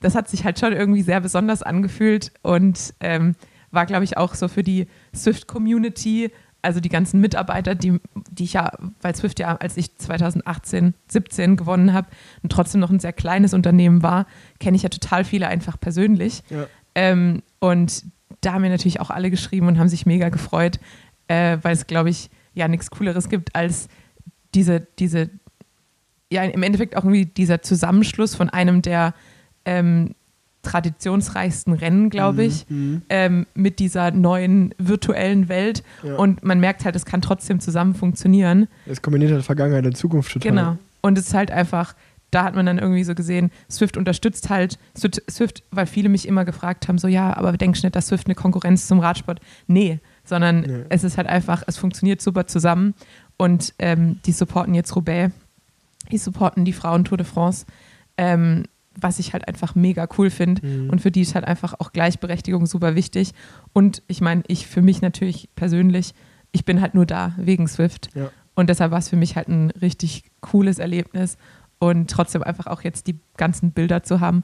Das hat sich halt schon irgendwie sehr besonders angefühlt und ähm, war, glaube ich, auch so für die Swift-Community, also die ganzen Mitarbeiter, die, die ich ja, weil Swift ja, als ich 2018, 17 gewonnen habe und trotzdem noch ein sehr kleines Unternehmen war, kenne ich ja total viele einfach persönlich. Ja. Ähm, und da haben mir natürlich auch alle geschrieben und haben sich mega gefreut, äh, weil es, glaube ich, ja nichts Cooleres gibt als diese, diese, ja, im Endeffekt auch irgendwie dieser Zusammenschluss von einem der ähm, traditionsreichsten Rennen, glaube mhm, ich, mhm. ähm, mit dieser neuen virtuellen Welt. Ja. Und man merkt halt, es kann trotzdem zusammen funktionieren. Es kombiniert halt Vergangenheit und Zukunft total. Genau. Und es ist halt einfach, da hat man dann irgendwie so gesehen, Swift unterstützt halt, Swift, weil viele mich immer gefragt haben, so ja, aber denkst du nicht, dass Swift eine Konkurrenz zum Radsport? Nee, sondern nee. es ist halt einfach, es funktioniert super zusammen und ähm, die supporten jetzt Roubaix, die supporten die Frauen Tour de France, ähm, was ich halt einfach mega cool finde mhm. und für die ist halt einfach auch Gleichberechtigung super wichtig und ich meine, ich für mich natürlich persönlich, ich bin halt nur da wegen Swift ja. und deshalb war es für mich halt ein richtig cooles Erlebnis und trotzdem einfach auch jetzt die ganzen Bilder zu haben,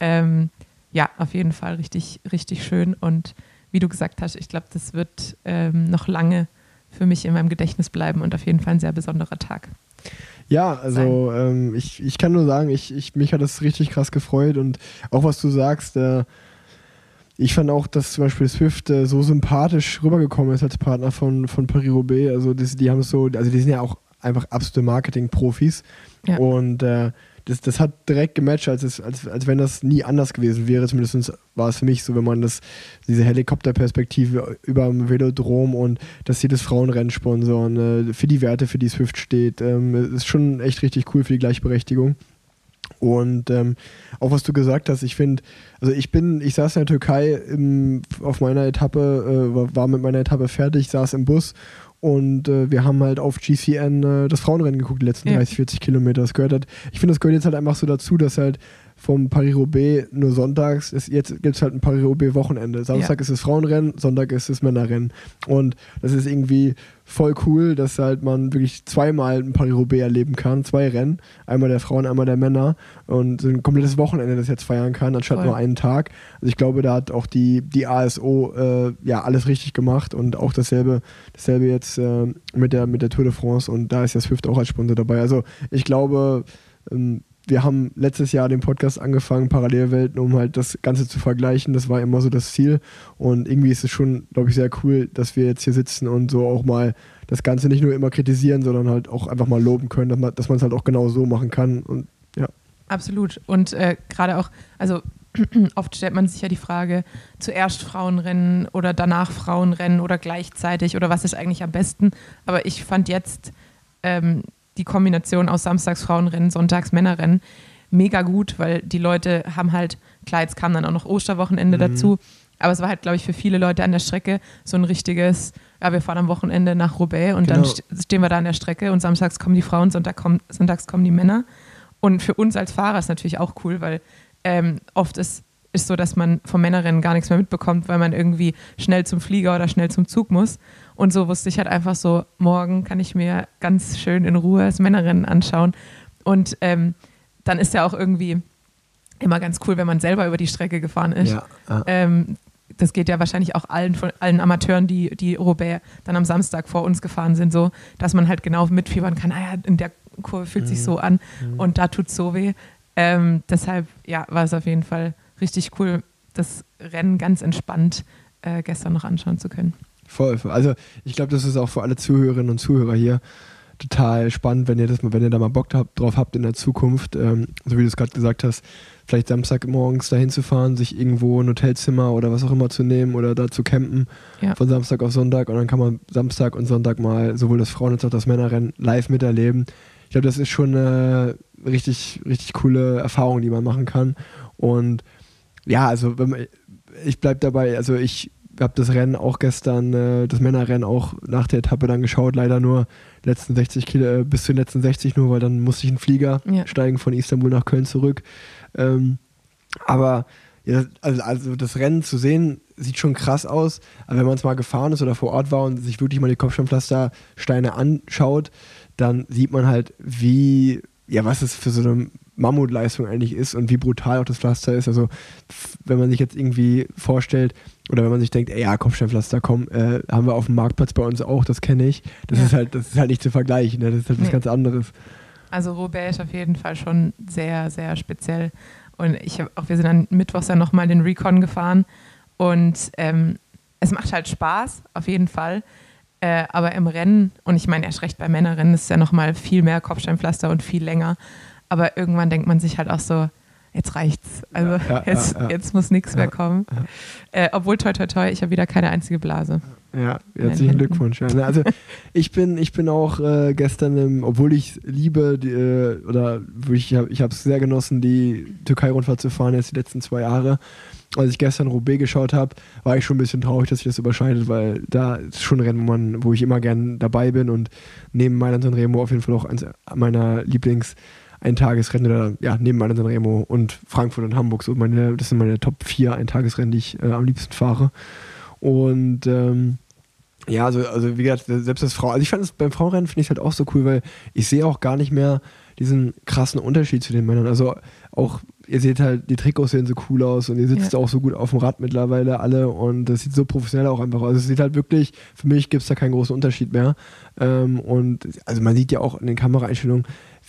ähm, ja, auf jeden Fall richtig, richtig schön und wie du gesagt hast, ich glaube, das wird ähm, noch lange für mich in meinem Gedächtnis bleiben und auf jeden Fall ein sehr besonderer Tag. Ja, also ähm, ich, ich kann nur sagen, ich, ich, mich hat das richtig krass gefreut und auch was du sagst, äh, ich fand auch, dass zum Beispiel Swift äh, so sympathisch rübergekommen ist als Partner von, von Paris-Roubaix. Also die, die haben so, also die sind ja auch einfach absolute Marketing-Profis. Ja. Und äh, das, das hat direkt gematcht, als, es, als, als wenn das nie anders gewesen wäre. Zumindest war es für mich so, wenn man das, diese Helikopterperspektive über dem Velodrom und dass sie das Frauenrennen sponsoren, äh, für die Werte, für die Swift steht, ähm, ist schon echt richtig cool für die Gleichberechtigung. Und ähm, auch was du gesagt hast, ich finde, also ich bin, ich saß in der Türkei im, auf meiner Etappe, äh, war mit meiner Etappe fertig, saß im Bus und äh, wir haben halt auf GCN äh, das Frauenrennen geguckt, die letzten ja. 30, 40 Kilometer. Das gehört halt, ich finde, das gehört jetzt halt einfach so dazu, dass halt vom Paris-Roubaix nur sonntags. Ist, jetzt gibt es halt ein Paris-Roubaix-Wochenende. Samstag ja. ist es Frauenrennen, Sonntag ist es Männerrennen. Und das ist irgendwie voll cool, dass halt man wirklich zweimal ein Paris-Roubaix erleben kann. Zwei Rennen. Einmal der Frauen, einmal der Männer. Und ein komplettes Wochenende das jetzt feiern kann, anstatt voll. nur einen Tag. Also ich glaube, da hat auch die, die ASO äh, ja alles richtig gemacht und auch dasselbe, dasselbe jetzt äh, mit, der, mit der Tour de France. Und da ist ja Swift auch als Sponsor dabei. Also ich glaube, ähm, wir haben letztes Jahr den Podcast angefangen, Parallelwelten, um halt das Ganze zu vergleichen. Das war immer so das Ziel. Und irgendwie ist es schon, glaube ich, sehr cool, dass wir jetzt hier sitzen und so auch mal das Ganze nicht nur immer kritisieren, sondern halt auch einfach mal loben können, dass man es halt auch genau so machen kann. Und ja. Absolut. Und äh, gerade auch, also oft stellt man sich ja die Frage, zuerst Frauenrennen oder danach Frauenrennen oder gleichzeitig oder was ist eigentlich am besten. Aber ich fand jetzt ähm, die Kombination aus Samstags Frauenrennen, Sonntags Männerrennen mega gut, weil die Leute haben halt, klar, jetzt kam dann auch noch Osterwochenende mhm. dazu, aber es war halt, glaube ich, für viele Leute an der Strecke so ein richtiges, ja, wir fahren am Wochenende nach Roubaix und genau. dann stehen wir da an der Strecke und samstags kommen die Frauen, Sonntag kommen, sonntags kommen die Männer. Und für uns als Fahrer ist natürlich auch cool, weil ähm, oft ist ist so, dass man vom Männerrennen gar nichts mehr mitbekommt, weil man irgendwie schnell zum Flieger oder schnell zum Zug muss. Und so wusste ich halt einfach so, morgen kann ich mir ganz schön in Ruhe das Männerrennen anschauen. Und ähm, dann ist ja auch irgendwie immer ganz cool, wenn man selber über die Strecke gefahren ist. Ja, ja. Ähm, das geht ja wahrscheinlich auch allen von allen Amateuren, die, die Roubaix dann am Samstag vor uns gefahren sind, so, dass man halt genau mitfiebern kann, ah ja, in der Kurve fühlt mhm. sich so an mhm. und da tut es so weh. Ähm, deshalb, ja, war es auf jeden Fall richtig cool, das Rennen ganz entspannt äh, gestern noch anschauen zu können. Voll, voll. Also ich glaube, das ist auch für alle Zuhörerinnen und Zuhörer hier total spannend, wenn ihr das wenn ihr da mal Bock habt, drauf habt in der Zukunft, ähm, so wie du es gerade gesagt hast, vielleicht Samstagmorgens dahin zu fahren, sich irgendwo ein Hotelzimmer oder was auch immer zu nehmen oder da zu campen ja. von Samstag auf Sonntag und dann kann man Samstag und Sonntag mal sowohl das Frauen- als auch das Männerrennen live miterleben. Ich glaube, das ist schon eine richtig, richtig coole Erfahrung, die man machen kann und ja, also man, ich bleibe dabei, also ich habe das Rennen auch gestern, äh, das Männerrennen auch nach der Etappe dann geschaut, leider nur letzten 60 Kilo, äh, bis zu den letzten 60 nur, weil dann musste ich einen Flieger ja. steigen von Istanbul nach Köln zurück. Ähm, aber Ja, also, also das Rennen zu sehen, sieht schon krass aus, aber wenn man es mal gefahren ist oder vor Ort war und sich wirklich mal die Kopfsteinpflastersteine anschaut, dann sieht man halt, wie, ja, was es für so eine Mammutleistung eigentlich ist und wie brutal auch das Pflaster ist. Also wenn man sich jetzt irgendwie vorstellt oder wenn man sich denkt, ey, ja, Kopfsteinpflaster, komm, äh, haben wir auf dem Marktplatz bei uns auch, das kenne ich. Das Ja. ist halt, das ist halt nicht zu vergleichen, ne? das ist halt was Nee. ganz anderes. Also Roubaix ist auf jeden Fall schon sehr, sehr speziell. Und ich habe auch, wir sind dann mittwochs dann nochmal den Recon gefahren und ähm, es macht halt Spaß, auf jeden Fall. Äh, aber im Rennen, und ich meine erst recht bei Männerrennen, ist es ja nochmal viel mehr Kopfsteinpflaster und viel länger. Aber irgendwann denkt man sich halt auch so, jetzt reicht's. Also Ja, ja, jetzt, ja, jetzt muss nichts mehr kommen. Äh, obwohl, toi, toi, toi, ich habe wieder keine einzige Blase. Ja, herzlichen. Glückwunsch. Ne, also ich bin, ich bin auch äh, gestern, im, obwohl ich liebe, die, äh, oder ich habe ich es sehr genossen, die Türkei-Rundfahrt zu fahren, jetzt die letzten zwei Jahre. Als ich gestern Roubaix geschaut habe, war ich schon ein bisschen traurig, dass sich das überschneidet, weil da ist schon ein Rennen, wo, man, wo ich immer gern dabei bin und neben Mailand und Remo auf jeden Fall auch eins meiner Lieblings- Eintagesrennen oder ja, neben Mailand und Remo und Frankfurt und Hamburg. So meine, das sind meine Top 4 Eintagesrennen, die ich äh, am liebsten fahre. Und ähm, ja, also, also wie gesagt, selbst das Frau, also ich fand es beim Frauenrennen finde ich halt auch so cool, weil ich sehe auch gar nicht mehr diesen krassen Unterschied zu den Männern. Also auch, ihr seht halt, die Trikots sehen so cool aus und ihr sitzt Ja. auch so gut auf dem Rad mittlerweile alle und das sieht so professionell auch einfach aus. Also es sieht halt wirklich, für mich gibt es da keinen großen Unterschied mehr. Ähm, und also man sieht ja auch in den Kameraeinstellungen,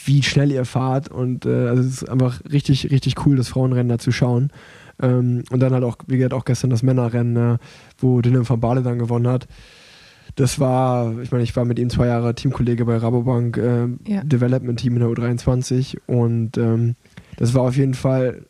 wie schnell ihr fahrt und äh, also es ist einfach richtig, richtig cool, das Frauenrennen da zu schauen. Ähm, und dann halt auch, wie gesagt, auch gestern das Männerrennen, äh, wo Dylan van Baarle dann gewonnen hat. Das war, ich meine, ich war mit ihm zwei Jahre Teamkollege bei Rabobank äh, Ja. Development Team in der U23 und ähm, das war auf jeden Fall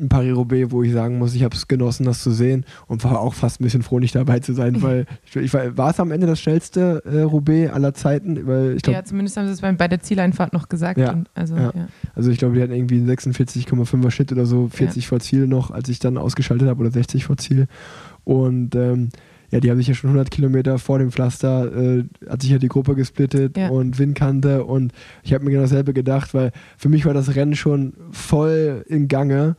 ein Paris-Roubaix, wo ich sagen muss, ich habe es genossen, das zu sehen und war auch fast ein bisschen froh, nicht dabei zu sein, weil ich, ich war, war es am Ende das schnellste äh, Roubaix aller Zeiten, weil ich glaube, ja, zumindest haben sie es bei, bei der Zieleinfahrt noch gesagt. Ja, also, ja. ja. also ich glaube, die hatten irgendwie einen 46,5er Schnitt oder so, 40 vor Ziel noch, als ich dann ausgeschaltet habe oder 60 vor Ziel und ähm, ja, die haben sich ja schon 100 Kilometer vor dem Pflaster, äh, hat sich ja die Gruppe gesplittet Ja. und Windkante und ich habe mir genau dasselbe gedacht, weil für mich war das Rennen schon voll in Gange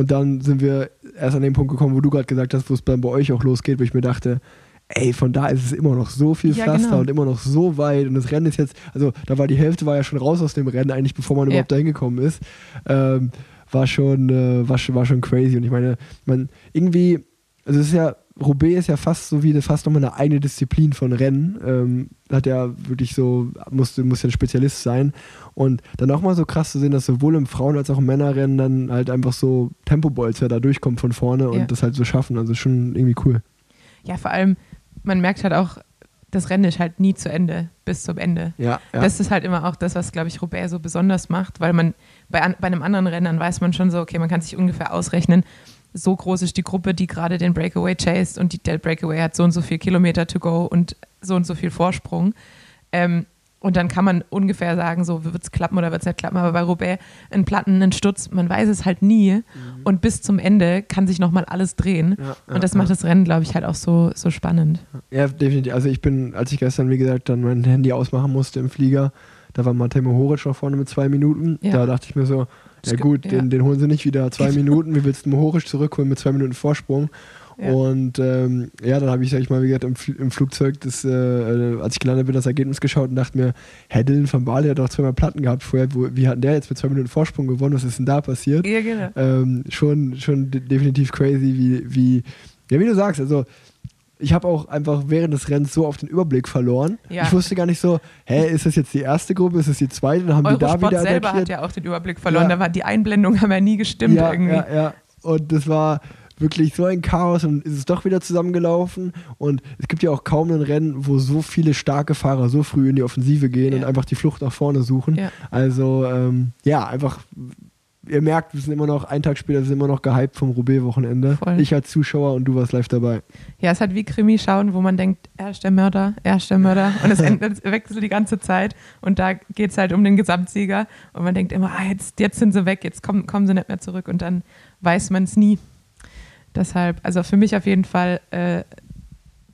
und dann sind wir erst an den Punkt gekommen, wo du gerade gesagt hast, wo es dann bei euch auch losgeht, wo ich mir dachte, ey, von da ist es immer noch so viel Ja, Pflaster genau. und immer noch so weit und das Rennen ist jetzt, also da war die Hälfte war ja schon raus aus dem Rennen eigentlich, bevor man Ja. überhaupt dahin gekommen ist. Ähm, war schon, äh, war schon, war schon crazy und ich meine, man irgendwie, also es ist ja, Roubaix ist ja fast so wie fast nochmal eine eigene Disziplin von Rennen. Ähm, hat ja wirklich so, musste, muss ja ein Spezialist sein. Und dann auch mal so krass zu sehen, dass sowohl im Frauen- als auch im Männerrennen dann halt einfach so Tempobolzer da durchkommen von vorne und Ja. das halt so schaffen. Also schon irgendwie cool. ja, vor allem, man merkt halt auch, das Rennen ist halt nie zu Ende, bis zum Ende. Ja, ja. Das ist halt immer auch das, was, glaube ich, Roubaix so besonders macht, weil man bei, an, bei einem anderen Rennen dann weiß man schon so, okay, man kann sich ungefähr ausrechnen, so groß ist die Gruppe, die gerade den Breakaway chased und die, der Breakaway hat so und so viel Kilometer to go und so und so viel Vorsprung. Ähm, und dann kann man ungefähr sagen, so wird es klappen oder wird es nicht klappen. Aber bei Roubaix ein Platten, ein Sturz, man weiß es halt nie. Und bis zum Ende kann sich nochmal alles drehen. Mhm. Ja, ja, und das macht das Rennen, glaube ich, halt auch so, so spannend. Ja, definitiv. Also ich bin, als ich gestern, wie gesagt, dann mein Handy ausmachen musste im Flieger, da war Matej Mohoric noch vorne mit zwei Minuten. Ja. Da dachte ich mir so, Ja gut, ja. Den, den holen sie nicht wieder zwei Minuten. Wie willst du Mohoric zurückholen mit zwei Minuten Vorsprung? Ja. Und ähm, ja, dann habe ich, sag ich mal, wie gesagt, im, im Flugzeug, das, äh, äh, als ich gelandet bin, das Ergebnis geschaut und dachte mir, Herr Dylan van Baale hat doch zweimal Platten gehabt vorher. Wo, wie hat der jetzt mit zwei Minuten Vorsprung gewonnen? Was ist denn da passiert? Ja, genau. ähm, schon, schon de definitiv crazy, wie, wie, ja, wie du sagst, also ich habe auch einfach während des Rennens so auf den Überblick verloren. Ja. Ich wusste gar nicht so, hä, ist das jetzt die erste Gruppe, ist das die zweite? Dann haben die da Eurosport wieder selber hat attackiert. ja auch den Überblick verloren. Ja. Da war die Einblendungen haben ja nie gestimmt ja, irgendwie. ja, ja. Und das war wirklich so ein Chaos und ist es doch wieder zusammengelaufen. Und es gibt ja auch kaum ein Rennen, wo so viele starke Fahrer so früh in die Offensive gehen Ja. und einfach die Flucht nach vorne suchen. Also ähm, ja, einfach, ihr merkt, wir sind immer noch, einen Tag später, wir sind immer noch gehypt vom Roubaix-Wochenende. Ich als Zuschauer und du warst live dabei. Ja, es ist halt wie Krimi schauen, wo man denkt, er ist der Mörder, er ist der Mörder. Und es wechselt die ganze Zeit. Und da geht es halt um den Gesamtsieger. Und man denkt immer, ah, jetzt, jetzt sind sie weg, jetzt kommen, kommen sie nicht mehr zurück. Und dann weiß man es nie. Deshalb, also für mich auf jeden Fall äh,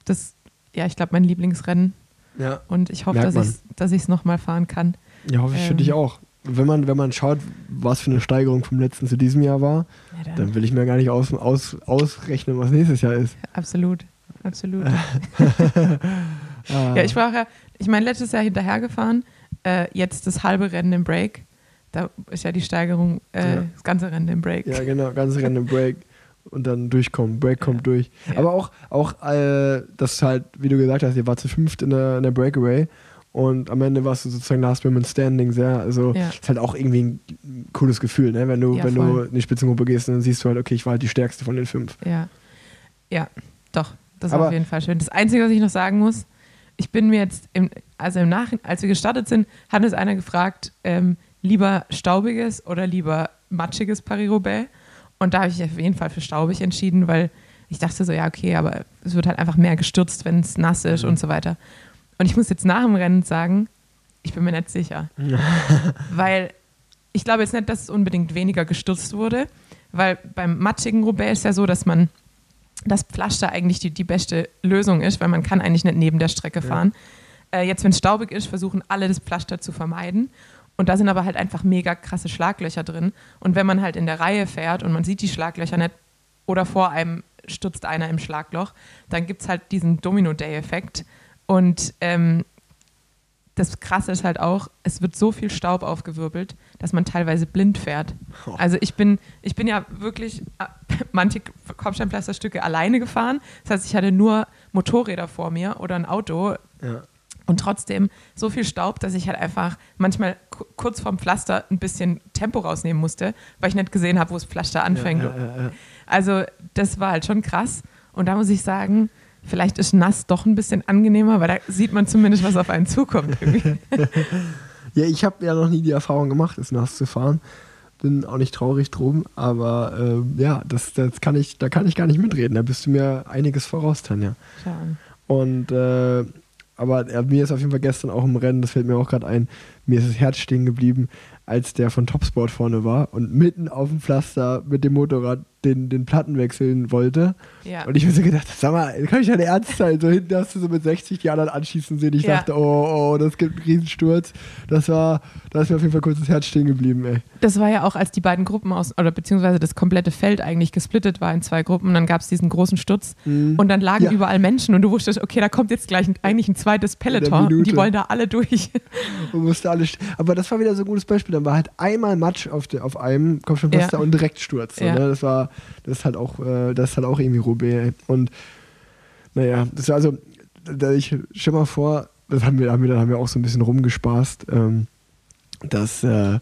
das, ja, ich glaube, mein Lieblingsrennen. Ja. Und ich hoffe, dass ich dass es nochmal fahren kann. Ja, hoffe ich für Ähm, dich auch. Wenn man, wenn man schaut, was für eine Steigerung vom letzten zu diesem Jahr war, Ja, dann- dann will ich mir gar nicht aus, aus, ausrechnen, was nächstes Jahr ist. Absolut, absolut. Ah, Ja, ich war auch ja, ich meine, letztes Jahr hinterhergefahren, äh, jetzt das halbe Rennen im Break. Da ist ja die Steigerung, äh, Ja. das ganze Rennen im Break. Ja, genau, ganz Rennen im Break und dann durchkommen. Break kommt durch. Ja. Aber auch, auch äh, das halt, wie du gesagt hast, ihr war zu fünft in der, in der Breakaway und am Ende warst du sozusagen Last Women Standing sehr. Also Ja. ist halt auch irgendwie ein cooles Gefühl, ne? wenn du, Ja, wenn du voll. in die Spitzengruppe gehst und dann siehst du halt, okay, ich war halt die stärkste von den fünf. Ja, ja doch, das Aber- war auf jeden Fall schön. Das Einzige, was ich noch sagen muss, ich bin mir jetzt, im, also im Nachhinein, als wir gestartet sind, hat uns einer gefragt, ähm, lieber staubiges oder lieber matschiges Paris-Roubaix. Und da habe ich auf jeden Fall für staubig entschieden, weil ich dachte so, ja, okay, aber es wird halt einfach mehr gestürzt, wenn es nass ist und so weiter. Und ich muss jetzt nach dem Rennen sagen, ich bin mir nicht sicher. weil ich glaube jetzt nicht, dass es unbedingt weniger gestürzt wurde, weil beim matschigen Roubaix ist ja so, dass man das Pflaster eigentlich die, die beste Lösung ist, weil man kann eigentlich nicht neben der Strecke fahren. Äh, jetzt, wenn es staubig ist, versuchen alle das Pflaster zu vermeiden. Und da sind aber halt einfach mega krasse Schlaglöcher drin. Und wenn man halt in der Reihe fährt und man sieht die Schlaglöcher nicht oder vor einem stürzt einer im Schlagloch, dann gibt es halt diesen Domino-Day-Effekt. Und ähm, das Krasse ist halt auch, es wird so viel Staub aufgewirbelt, dass man teilweise blind fährt. Oh. Also ich bin, ich bin ja wirklich äh, manche Kopfsteinpflasterstücke alleine gefahren. Das heißt, ich hatte nur Motorräder vor mir oder ein Auto Ja. und trotzdem so viel Staub, dass ich halt einfach manchmal ku- kurz vorm Pflaster ein bisschen Tempo rausnehmen musste, weil ich nicht gesehen habe, wo das Pflaster anfängt. Ja, ja. Also das war halt schon krass. Und da muss ich sagen, vielleicht ist nass doch ein bisschen angenehmer, weil da sieht man zumindest, was auf einen zukommt. Ja, ich habe ja noch nie die Erfahrung gemacht, es nass zu fahren. Bin auch nicht traurig drum, aber ähm, ja, das, das kann ich, da kann ich gar nicht mitreden. Da bist du mir einiges voraus, Tanja. Schade. Und äh, aber äh, mir ist auf jeden Fall gestern auch im Rennen, das fällt mir auch gerade ein, mir ist das Herz stehen geblieben, als der von Topsport vorne war und mitten auf dem Pflaster mit dem Motorrad den, den Platten wechseln wollte. Ja. Und ich mir so gedacht, sag mal, kann ich deine Ernst sein? So hinten hast du so mit 60 die anderen anschießen sehen. Ich Ja. dachte, oh, oh, das gibt einen Riesensturz. Das war, da ist mir auf jeden Fall kurz das Herz stehen geblieben, ey. Das war ja auch, als die beiden Gruppen aus, oder beziehungsweise das komplette Feld eigentlich gesplittet war in zwei Gruppen. Dann gab es diesen großen Sturz und dann lagen Ja. überall Menschen und du wusstest, okay, da kommt jetzt gleich ein, eigentlich ein zweites Peloton und die wollen da alle durch. Man musste alles. st- Aber das war wieder so ein gutes Beispiel. Dann war halt einmal Matsch auf, der, auf einem Kopfsteinpflaster Ja. und direkt Sturz. So, ne? Das war, das ist halt auch, äh, das ist halt auch irgendwie Roubaix. Und naja, das war also, da ich stell mal vor, das haben wir, haben wir, haben wir auch so ein bisschen rumgespaßt, ähm, dass äh,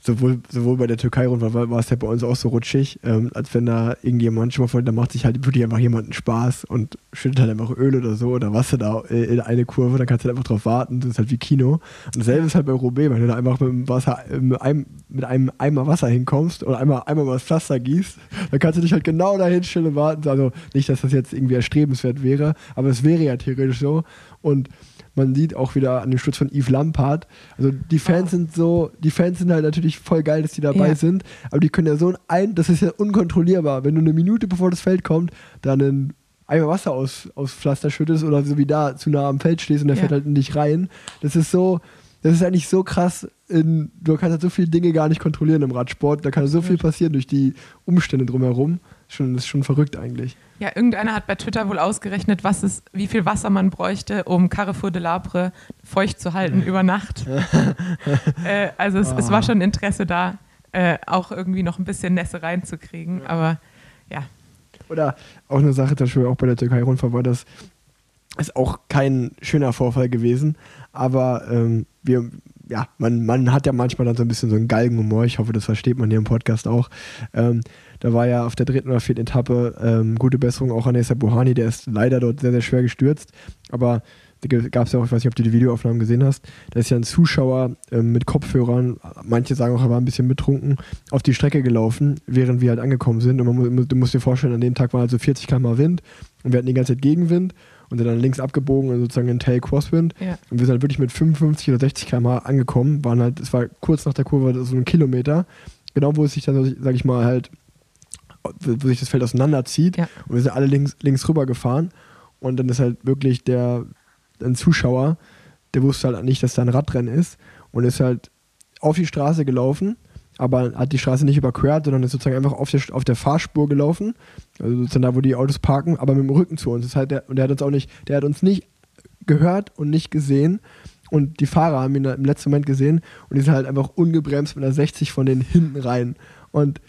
sowohl, sowohl bei der Türkei-Rundfahrt war, war es ja bei uns auch so rutschig, ähm, als wenn da irgendjemand schon mal vor, da macht sich halt wirklich einfach jemand einen Spaß und schüttet halt einfach Öl oder so oder Wasser da in eine Kurve, dann kannst du halt einfach drauf warten, das ist halt wie Kino. Und dasselbe ist halt bei Roubaix, wenn du da einfach mit Wasser, mit einem, mit einem Eimer Wasser hinkommst oder einmal, einmal mal das Pflaster gießt, dann kannst du dich halt genau dahin stellen und warten. Also nicht, dass das jetzt irgendwie erstrebenswert wäre, aber es wäre ja theoretisch so. Und man sieht auch wieder an dem Sturz von Yves Lampard. Also die Fans Oh. sind so, die Fans sind halt natürlich voll geil, dass die dabei Ja. sind, aber die können ja so ein, das ist ja unkontrollierbar. Wenn du eine Minute bevor das Feld kommt, dann ein Eimer Wasser aus, aus Pflaster schüttest oder so wie da zu nah am Feld stehst und der Ja. fährt halt in dich rein. Das ist so, das ist eigentlich so krass. In, du kannst halt so viele Dinge gar nicht kontrollieren im Radsport. Da kann so viel passieren durch die Umstände drumherum. Schon, das ist schon verrückt eigentlich. Ja, irgendeiner hat bei Twitter wohl ausgerechnet, was es, wie viel Wasser man bräuchte, um Carrefour de Labre feucht zu halten über Nacht. äh, also es, es war schon Interesse da, äh, auch irgendwie noch ein bisschen Nässe reinzukriegen. Aber ja, Oder auch eine Sache, zum Beispiel auch bei der Türkei-Rundfahrt war das ist auch kein schöner Vorfall gewesen, aber ähm, wir, ja, man, man hat ja manchmal dann so ein bisschen so einen Galgenhumor. Ich hoffe, das versteht man hier im Podcast auch. Ähm, da war ja auf der dritten oder vierten Etappe ähm, gute Besserung auch an Esa Buhani, der ist leider dort sehr, sehr schwer gestürzt, aber da gab es ja auch, ich weiß nicht, ob du die Videoaufnahmen gesehen hast, da ist ja ein Zuschauer ähm, mit Kopfhörern, manche sagen auch, er war ein bisschen betrunken, auf die Strecke gelaufen, während wir halt angekommen sind. Und man, mu- du musst dir vorstellen, an dem Tag war halt so 40 km wir und wir hatten die ganze Zeit Gegenwind und sind dann links abgebogen, also sozusagen in Tail Crosswind. ja. Und wir sind halt wirklich mit 55 oder 60 km angekommen, waren halt, es war kurz nach der Kurve so ein Kilometer, genau wo es sich dann, sag ich mal, halt, wo sich das Feld auseinanderzieht. Ja. Und wir sind alle links, links rüber gefahren. Und dann ist halt wirklich der ein Zuschauer, der wusste halt nicht, dass da ein Radrennen ist und ist halt auf die Straße gelaufen, aber hat die Straße nicht überquert, sondern ist sozusagen einfach auf der, auf der Fahrspur gelaufen. Also sozusagen da, wo die Autos parken, aber mit dem Rücken zu uns. Das heißt, der, und der hat uns auch nicht, der hat uns nicht gehört und nicht gesehen. Und die Fahrer haben ihn im letzten Moment gesehen und die sind halt einfach ungebremst mit einer 60 von den hinten rein. Und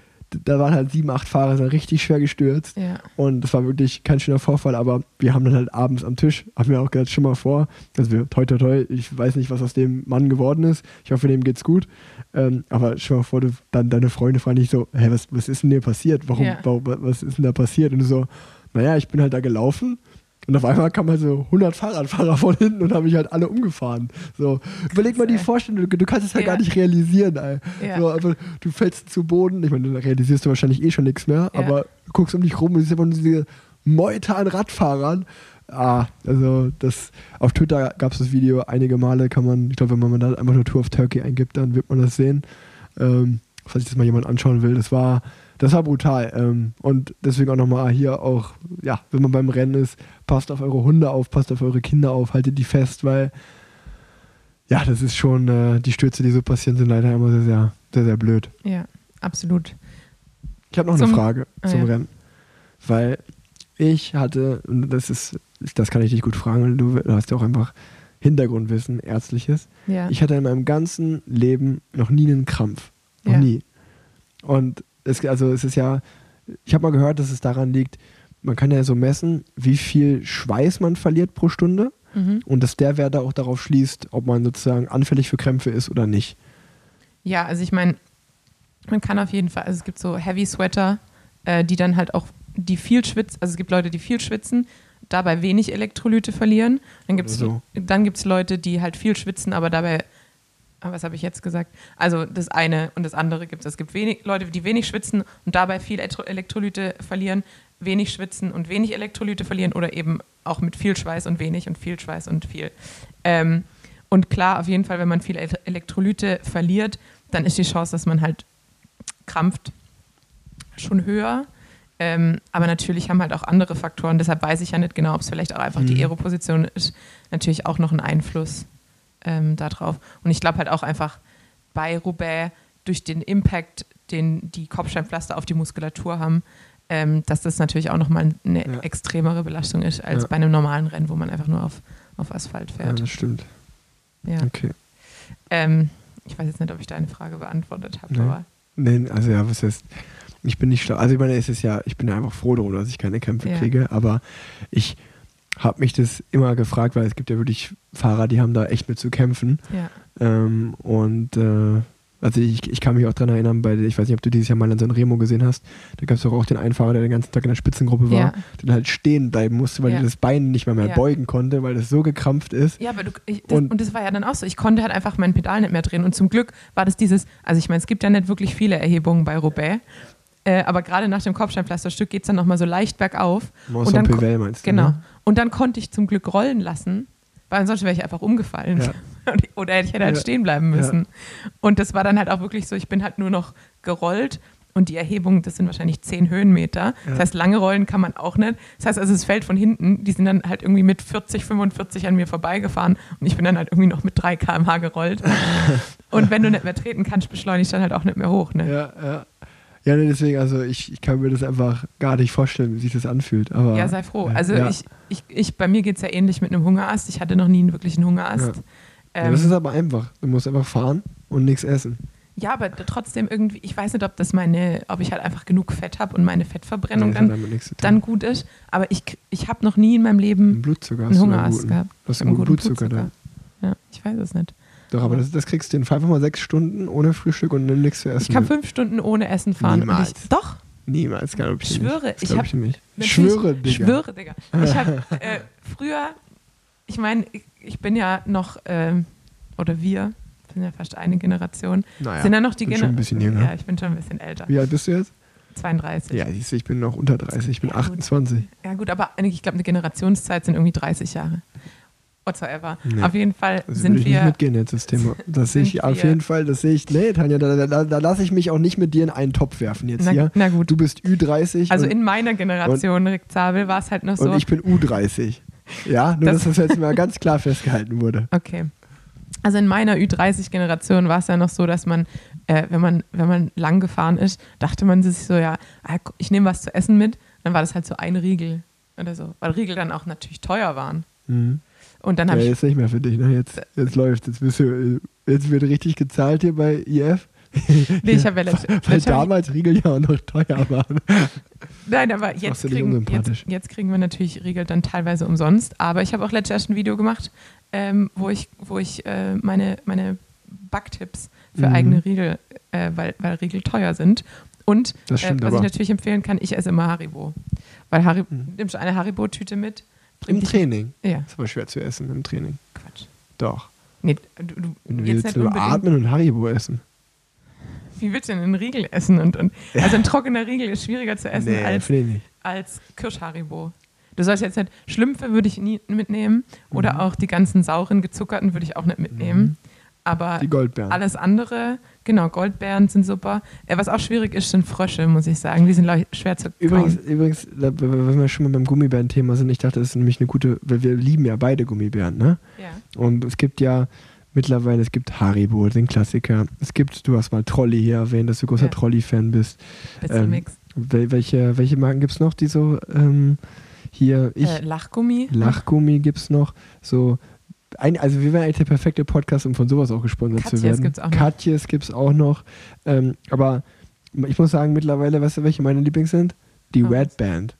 da waren halt sieben, acht Fahrer, sind richtig schwer gestürzt. Ja. Und das war wirklich kein schöner Vorfall, aber wir haben dann halt abends am Tisch, haben wir auch gedacht, schon mal vor, dass wir, toi, toi, toi, ich weiß nicht, was aus dem Mann geworden ist. Ich hoffe, dem geht's gut. Ähm, aber schon mal vor, du, dann deine Freunde fragen dich so, hä, was, was ist denn dir passiert? Warum, Ja. warum, was ist denn da passiert? Und du so, naja, ich bin halt da gelaufen. Und auf einmal kamen halt so 100 Fahrradfahrer von hinten und haben mich halt alle umgefahren. So, überleg mal die. Vorstellung, du, du kannst es halt Ja. gar nicht realisieren, ey. Ja. So, aber du fällst zu Boden, ich meine, dann realisierst du wahrscheinlich eh schon nichts mehr, Ja. aber du guckst um dich rum und siehst einfach nur diese Meute an Radfahrern. Ah, also das auf Twitter gab es das Video einige Male, kann man, ich glaube, wenn man da einfach nur Tour of Turkey eingibt, dann wird man das sehen. Ähm, falls sich das mal jemand anschauen will, das war, das war brutal. Ähm, und deswegen auch nochmal hier auch, ja, wenn man beim Rennen ist, passt auf eure Hunde auf, passt auf eure Kinder auf, haltet die fest, weil ja, das ist schon, äh, die Stürze, die so passieren, sind leider immer sehr, sehr, sehr, sehr blöd. ja, absolut. Ich habe noch Zum- eine Frage Ah, zum ja. Rennen. Weil ich hatte, und das ist, das kann ich dich gut fragen, du, du hast ja auch einfach Hintergrundwissen, ärztliches. Ja. Ich hatte in meinem ganzen Leben noch nie einen Krampf. Noch Ja. nie. Und es, also es ist ja, ich habe mal gehört, dass es daran liegt, man kann ja so messen, wie viel Schweiß man verliert pro Stunde mhm. und dass der Wert da auch darauf schließt, ob man sozusagen anfällig für Krämpfe ist oder nicht. Ja, also ich meine, man kann auf jeden Fall, also es gibt so Heavy Sweater, äh, die dann halt auch, die viel schwitzen, also es gibt Leute, die viel schwitzen, dabei wenig Elektrolyte verlieren. Dann gibt es So. dann gibt's Leute, die halt viel schwitzen, aber dabei, ah, was habe ich jetzt gesagt? Also das eine und das andere gibt es. Es gibt wenig Leute, die wenig schwitzen und dabei viel Elektro- Elektrolyte verlieren, wenig schwitzen und wenig Elektrolyte verlieren oder eben auch mit viel Schweiß und wenig und viel Schweiß und viel. Ähm, und klar, auf jeden Fall, wenn man viel El- Elektrolyte verliert, dann ist die Chance, dass man halt krampft, schon höher. Ähm, aber natürlich haben halt auch andere Faktoren. Deshalb weiß ich ja nicht genau, ob es vielleicht auch einfach die Mhm. Aeroposition ist. Natürlich auch noch ein Einfluss ähm, darauf. Und ich glaube halt auch einfach bei Roubaix durch den Impact, den die Kopfsteinpflaster auf die Muskulatur haben, ähm, dass das natürlich auch nochmal eine Ja. extremere Belastung ist als Ja. bei einem normalen Rennen, wo man einfach nur auf, auf Asphalt Ja, fährt. das stimmt. Ja. Okay. Ähm, ich weiß jetzt nicht, ob ich deine Frage beantwortet habe, Nee. aber Nee, also ja, was heißt, ich bin nicht schlau. Also ich meine, es ist ja, ich bin ja einfach froh darüber, dass ich keine Kämpfe Ja. kriege, aber ich habe mich das immer gefragt, weil es gibt ja wirklich Fahrer, die haben da echt mit zu kämpfen. ja. Ähm, und äh, also ich, ich kann mich auch dran erinnern, bei, ich weiß nicht, ob du dieses Jahr mal in San Remo gesehen hast, da gab es doch auch den einen Fahrer, der den ganzen Tag in der Spitzengruppe war, Ja. der halt stehen bleiben musste, weil Ja. er das Bein nicht mehr, mehr Ja. beugen konnte, weil das so gekrampft ist. Ja, aber du, ich, das, Und- und, das war ja dann auch so. Ich konnte halt einfach mein Pedal nicht mehr drehen. Und zum Glück war das dieses, also ich meine, es gibt ja nicht wirklich viele Erhebungen bei Roubaix. Äh, aber gerade nach dem Kopfsteinpflasterstück geht es dann nochmal so leicht bergauf. Mont Und dann Saint-Pével meinst du, Genau. ne? Und dann konnte ich zum Glück rollen lassen, weil ansonsten wäre ich einfach umgefallen. Ja. Oder ich hätte halt Ja. stehen bleiben müssen. Und das war dann halt auch wirklich so, ich bin halt nur noch gerollt und die Erhebung, das sind wahrscheinlich 10 Höhenmeter. Das Ja. heißt, lange rollen kann man auch nicht. Das heißt also, es fällt von hinten, die sind dann halt irgendwie mit 40, 45 an mir vorbeigefahren und ich bin dann halt irgendwie noch mit 3 km/h gerollt. und wenn du nicht mehr treten kannst, beschleunigst dann halt auch nicht mehr hoch. Ne? Ja, ja. Ja, nee, deswegen, also ich, ich kann mir das einfach gar nicht vorstellen, wie sich das anfühlt. Aber, Ja, sei froh. Ja, Also ja. ich, ich, ich, bei mir geht es ja ähnlich mit einem Hungerast. Ich hatte noch nie einen wirklichen Hungerast. Ja. Ja, Ähm, das ist aber einfach. Du musst einfach fahren und nichts essen. Ja, aber trotzdem irgendwie, ich weiß nicht, ob das meine, ob ich halt einfach genug Fett habe und meine Fettverbrennung dann, dann gut ist. Aber ich, ich habe noch nie in meinem Leben Blutzucker einen du einen Hungerast guten. gehabt. Du hast Einen guten guten Blutzucker, da. Ja, ich weiß es nicht. Doch, aber das, das kriegst du in einfach mal sechs Stunden ohne Frühstück und nimm nichts zu essen. Ich kann fünf Stunden ohne Essen fahren. Niemals. Ich, doch, Niemals, glaube ich nicht. schwöre, Das ich glaub hab- ich nicht. natürlich- Schwöre, Digga. schwöre, Digga. Ich habe äh, früher, ich meine, ich, bin ja noch, ähm, oder wir, sind ja fast eine Generation, Naja, sind ja noch die Generation. Ja, ich bin schon ein bisschen älter. Wie alt bist du jetzt? 32. Ja, siehst du, ich bin noch unter 30. Ich bin Ja, gut. 28. Ja, gut, aber ich glaube, eine Generationszeit sind irgendwie 30 Jahre. Whatsoever. Nee. Auf jeden Fall Also sind will ich nicht wir. mitgehen jetzt, das Thema. Das sehe ich auf jeden Fall, das sehe ich. Nee, Tanja, da, da, da lasse ich mich auch nicht mit dir in einen Topf werfen jetzt Na, hier. na gut. Du bist Ü30 Also und, in meiner Generation, Rick Zabel, war es halt noch so. und ich bin U30. Ja, nur Das- dass das jetzt mal ganz klar festgehalten wurde. okay. Also in meiner Ü30-Generation war es ja noch so, dass man, äh, wenn man, wenn man lang gefahren ist, dachte man sich so, ja, ah, ich nehme was zu essen mit. Dann war das halt so ein Riegel oder so. Weil Riegel dann auch natürlich teuer waren. Mhm. Und dann Ja, habe ich. jetzt nicht mehr für dich, ne? Jetzt, jetzt läuft Jetzt, bist du, jetzt wird richtig gezahlt hier bei IF. Nee, ich habe ja letzt- Weil letztendlich- damals Riegel ja auch noch teuer waren. Nein, aber jetzt kriegen, jetzt, jetzt kriegen wir natürlich Riegel dann teilweise umsonst. Aber ich habe auch letztes erst ein Video gemacht, ähm, wo ich, wo ich äh, meine, meine Backtipps für Mhm. eigene Riegel, äh, weil, weil Riegel teuer sind. Und äh, was aber. ich natürlich empfehlen kann, ich esse immer Haribo. Weil Haribo, Mhm. nimmst du eine Haribo-Tüte mit? Im Training. Ja, ist aber schwer zu essen im Training. Quatsch. Doch. Nee, du, du, Wenn du jetzt willst nicht unbedingt. atmen und Haribo essen. Wie willst du denn einen Riegel essen? Und, und. Also ein trockener Riegel ist schwieriger zu essen nee, als, als Kirschharibo. Du sollst jetzt nicht, Schlümpfe würde ich nie mitnehmen oder Mhm. auch die ganzen sauren, gezuckerten würde ich auch nicht mitnehmen. Aber Die Goldbeeren. alles andere, genau, Goldbeeren sind super. Äh, was auch schwierig ist, sind Frösche, muss ich sagen. Die sind schwer zu Übrigens, kauen. übrigens, da- wenn wir schon mal beim Gummibären-Thema sind, ich dachte, das ist nämlich eine gute, weil wir lieben ja beide Gummibären, ne? Ja. Und es gibt ja mittlerweile, es gibt Haribo, den Klassiker. Es gibt, du hast mal Trolli hier erwähnt, dass du großer Ja. Trolli-Fan bist. Ähm, Mix. Wel welche, welche Marken gibt es noch, die so ähm, hier, ich, Äh, Lachgummi. Lachgummi gibt es noch, so. Ein, also wir wären eigentlich der perfekte Podcast, um von sowas auch gesponsert zu Katjes werden. gibt's auch. Katjes gibt es auch noch. Ähm, aber ich muss sagen, mittlerweile, weißt du, welche meine Lieblings sind? Die Oh? Red Band.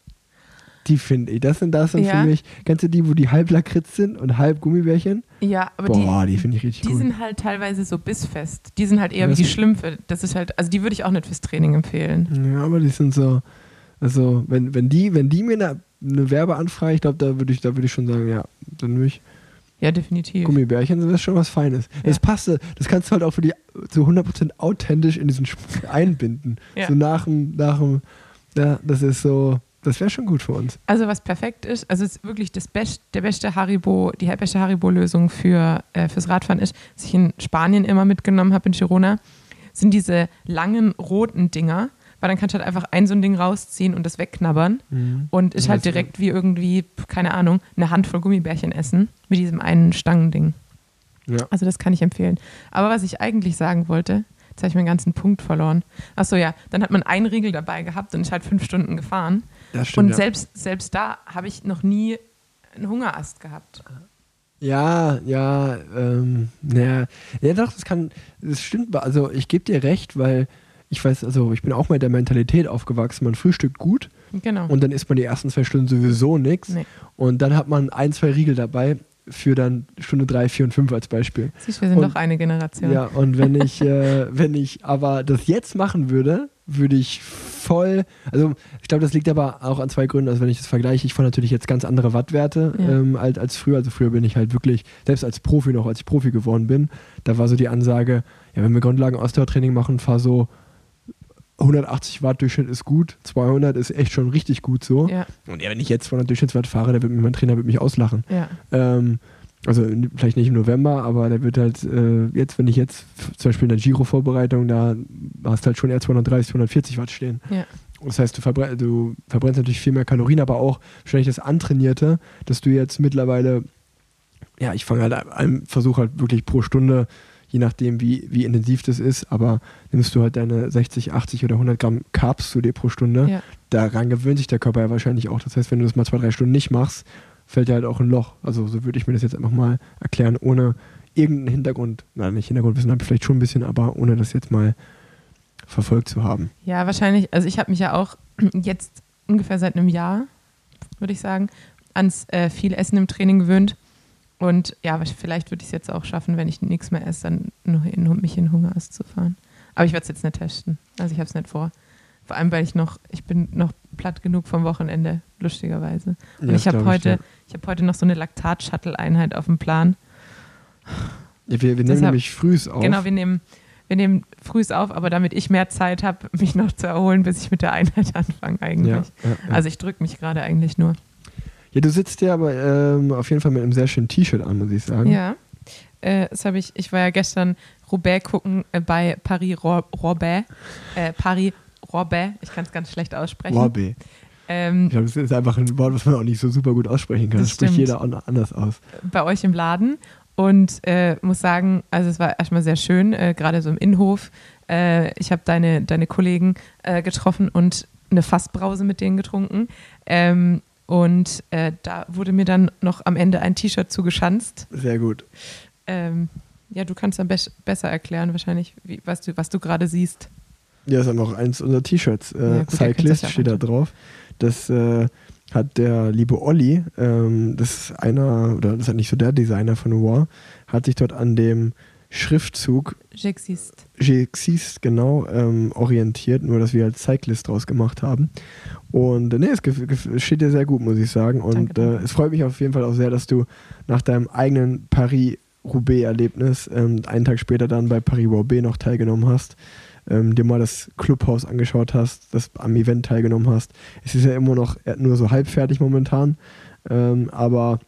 Die finde ich. Das sind, das sind Ja. für mich, kennst du die, wo die halb Lakritz sind und halb Gummibärchen? Ja, aber Boah, die, die, finde ich richtig die cool. sind halt teilweise so bissfest. Die sind halt eher Ja, wie die das- Schlümpfe. Das ist halt, also die würde ich auch nicht fürs Training empfehlen. Ja, aber die sind so, also wenn, wenn die, wenn die mir eine, eine Werbeanfrage, ich glaube, da würde ich, da würde ich schon sagen, ja, dann würde ich Ja, definitiv. Gummibärchen, das ist schon was Feines. Das passt, das kannst du halt auch für die zu 100% authentisch in diesen Sp- einbinden. Ja. So nach dem, nach dem, ja, das ist so, das wäre schon gut für uns. Also was perfekt ist, also es ist wirklich das Best, der beste Haribo, die beste Haribo-Lösung für, äh, fürs Radfahren ist, was ich in Spanien immer mitgenommen habe, in Girona, sind diese langen roten Dinger, weil dann kannst du halt einfach ein so ein Ding rausziehen und das wegknabbern und ist halt direkt wie irgendwie, keine Ahnung, eine Handvoll Gummibärchen essen mit diesem einen Stangending. Ja. Also das kann ich empfehlen. Aber was ich eigentlich sagen wollte, jetzt habe ich meinen ganzen Punkt verloren. Achso, ja, dann hat man einen Riegel dabei gehabt und ist halt fünf Stunden gefahren. Das stimmt. Und ja. selbst, selbst da habe ich noch nie einen Hungerast gehabt. Ja, ja, ähm, naja, ja doch, das kann, das stimmt, also ich gebe dir recht, weil ich weiß, also ich bin auch mit der Mentalität aufgewachsen, man frühstückt gut Genau. und dann isst man die ersten zwei Stunden sowieso nichts Nee. und dann hat man ein, zwei Riegel dabei für dann Stunde drei, vier und fünf als Beispiel. Siehst, wir sind und- doch eine Generation. Ja, und wenn ich, äh, wenn ich aber das jetzt machen würde, würde ich voll, also ich glaube, das liegt aber auch an zwei Gründen. Also wenn ich das vergleiche, ich fahre natürlich jetzt ganz andere Wattwerte Ja. ähm, als, als früher. Also früher bin ich halt wirklich, selbst als Profi noch, als ich Profi geworden bin, da war so die Ansage, ja, wenn wir Grundlagen-Ausdauertraining machen, fahr so 180 Watt Durchschnitt ist gut, 200 ist echt schon richtig gut so. Ja, Und ja, wenn ich jetzt 200 Durchschnittswatt fahre, der wird mir, mein Trainer wird mich auslachen. ja. Ähm, also vielleicht nicht im November, aber der wird halt äh, jetzt, wenn ich jetzt zum Beispiel in der Giro-Vorbereitung, da hast du halt schon eher 230, 240 Watt stehen. Ja. Das heißt, du, verbre du verbrennst natürlich viel mehr Kalorien, aber auch wahrscheinlich das Antrainierte, dass du jetzt mittlerweile, ja, ich fange halt an, versuche halt wirklich pro Stunde, je nachdem wie, wie intensiv das ist, aber nimmst du halt deine 60, 80 oder 100 Gramm Carbs zu dir pro Stunde, Ja. daran gewöhnt sich der Körper ja wahrscheinlich auch. Das heißt, wenn du das mal zwei, drei Stunden nicht machst, fällt dir halt auch ein Loch. Also so würde ich mir das jetzt einfach mal erklären, ohne irgendeinen Hintergrund, nein, nicht Hintergrundwissen habe ich vielleicht schon ein bisschen, aber ohne das jetzt mal verfolgt zu haben. Ja, wahrscheinlich. Also ich habe mich ja auch jetzt ungefähr seit einem Jahr, würde ich sagen, ans äh, viel Essen im Training gewöhnt. Und ja, vielleicht würde ich es jetzt auch schaffen, wenn ich nichts mehr esse, dann noch in, mich in Hungerast zu fahren. Aber ich werde es jetzt nicht testen. Also ich habe es nicht vor. Vor allem, weil ich noch, ich bin noch platt genug vom Wochenende, lustigerweise. Und Ja, ich habe heute, ja. ich habe heute noch so eine Laktat-Shuttle-Einheit auf dem Plan. Ja, wir, wir nehmen nämlich frühs auf. Genau, wir nehmen, wir nehmen frühs auf, aber damit ich mehr Zeit habe, mich noch zu erholen, bis ich mit der Einheit anfange eigentlich. Also ich drücke mich gerade eigentlich nur. ja, du sitzt ja aber ähm, auf jeden Fall mit einem sehr schönen T-Shirt an, muss ich sagen. Ja. Äh, das habe ich, ich war ja gestern Roubaix gucken äh, bei Paris-Roubaix. Äh, Paris-Roubaix, ich kann es ganz schlecht aussprechen. Wabi. Ähm, Ich glaube, das ist einfach ein Wort, was man auch nicht so super gut aussprechen kann. Das Das, spricht jeder an- anders aus. bei euch im Laden. und äh, muss sagen, also es war erstmal sehr schön, äh, gerade so im Innenhof. Äh, ich habe deine, deine Kollegen äh, getroffen und eine Fassbrause mit denen getrunken. Ähm, und äh, da wurde mir dann noch am Ende ein T-Shirt zugeschanzt. Sehr gut. Ähm, ja, du kannst dann be besser erklären, wahrscheinlich, wie, was du, was du gerade siehst. Ja, das ist einfach eins unserer T-Shirts. Äh, Ja, gut, Cyclist steht da drauf. Das äh, hat der liebe Olli, ähm, das ist einer, oder das ist nicht so der Designer von Noir, hat sich dort an dem Schriftzug J'existe. J'existe genau ähm, orientiert, nur dass wir als Cyclist draus gemacht haben. Und äh, nee, es steht dir sehr gut, muss ich sagen. Und. Äh, es freut mich auf jeden Fall auch sehr, dass du nach deinem eigenen Paris-Roubaix-Erlebnis ähm, einen Tag später dann bei Paris-Roubaix noch teilgenommen hast. Ähm, dir mal das Clubhaus angeschaut hast, das am Event teilgenommen hast. Es ist ja immer noch äh, nur so halb fertig momentan. Ähm, aber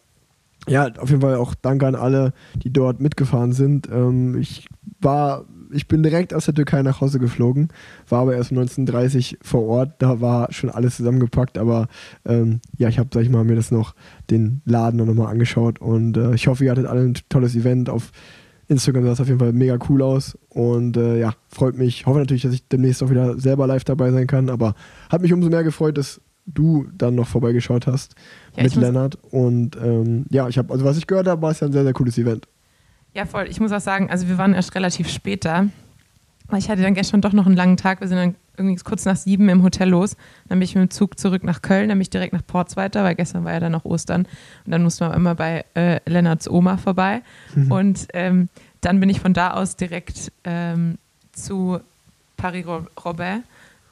ja, auf jeden Fall auch danke an alle, die dort mitgefahren sind. Ähm, ich war, ich bin direkt aus der Türkei nach Hause geflogen, war aber erst um 1930 vor Ort. Da war schon alles zusammengepackt, aber ähm, ja, ich habe, sag ich mal, mir das noch den Laden noch mal angeschaut und äh, ich hoffe, ihr hattet alle ein tolles Event. Auf Instagram sah es auf jeden Fall mega cool aus und äh, ja, freut mich. Hoffe natürlich, dass ich demnächst auch wieder selber live dabei sein kann, aber hat mich umso mehr gefreut, dass du dann noch vorbeigeschaut hast Ja, mit Lennart. Und ähm, ja, ich habe, also was ich gehört habe, war es ja ein sehr, sehr cooles Event. Ja, voll. Ich muss auch sagen, also wir waren erst relativ spät da. Ich hatte dann gestern doch noch einen langen Tag. Wir sind dann irgendwie kurz nach sieben im Hotel los. Dann bin ich mit dem Zug zurück nach Köln, dann bin ich direkt nach Ports weiter, weil gestern war ja dann noch Ostern. Und dann mussten wir immer bei äh, Lennarts Oma vorbei. Und ähm, dann bin ich von da aus direkt ähm, zu Paris-Roubaix.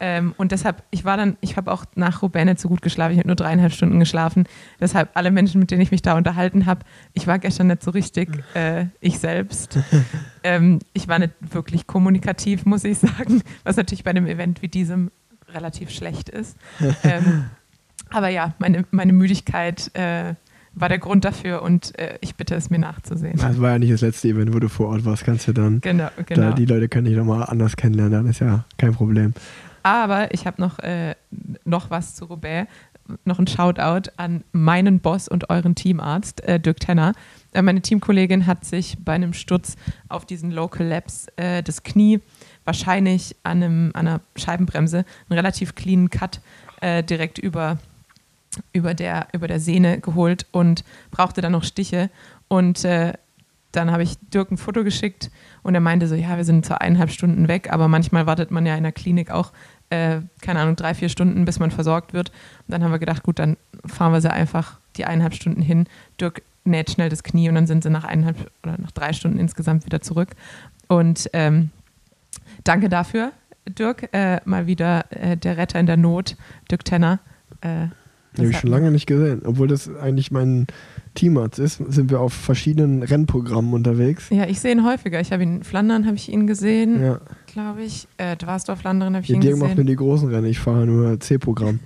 Ähm, und deshalb, ich war dann, ich habe auch nach Roubaix nicht so gut geschlafen. Ich habe nur dreieinhalb Stunden geschlafen. Deshalb alle Menschen, mit denen ich mich da unterhalten habe, ich war gestern nicht so richtig äh, ich selbst. ähm, ich war nicht wirklich kommunikativ, muss ich sagen, was natürlich bei einem Event wie diesem relativ schlecht ist. ähm, aber ja, meine, meine Müdigkeit äh, war der Grund dafür und äh, ich bitte es mir nachzusehen. Das war ja nicht das letzte Event, wo du vor Ort warst. Kannst du dann, Genau, da, genau. die Leute können dich nochmal anders kennenlernen. Dann ist ja kein Problem. Aber ich habe noch, äh, noch was zu Roubaix, noch ein Shoutout an meinen Boss und euren Teamarzt, äh, Dirk Tenner. Äh, meine Teamkollegin hat sich bei einem Sturz auf diesen Local Labs äh, das Knie wahrscheinlich an, einem, an einer Scheibenbremse, einen relativ cleanen Cut äh, direkt über, über, der, über der Sehne geholt und brauchte dann noch Stiche. Und äh, dann habe ich Dirk ein Foto geschickt und er meinte so, ja, wir sind zwar eineinhalb Stunden weg, aber manchmal wartet man ja in der Klinik auch, äh, keine Ahnung, drei, vier Stunden, bis man versorgt wird. Und dann haben wir gedacht, gut, dann fahren wir sie einfach die eineinhalb Stunden hin. Dirk näht schnell das Knie und dann sind sie nach eineinhalb oder nach drei Stunden insgesamt wieder zurück. Und ähm, danke dafür, Dirk. Äh, mal wieder äh, der Retter in der Not, Dirk Tenner. Äh, Habe ich schon lange nicht gesehen. Obwohl das eigentlich mein Teamarzt ist, sind wir auf verschiedenen Rennprogrammen unterwegs. Ja, ich sehe ihn häufiger. Ich habe ihn in Flandern, habe ich ihn gesehen, Ja. Glaube ich. Äh, Dwarsdorf, Flandern habe ich Der ihn Dirk macht nur gesehen. die großen Rennen, ich fahre nur C-Programm.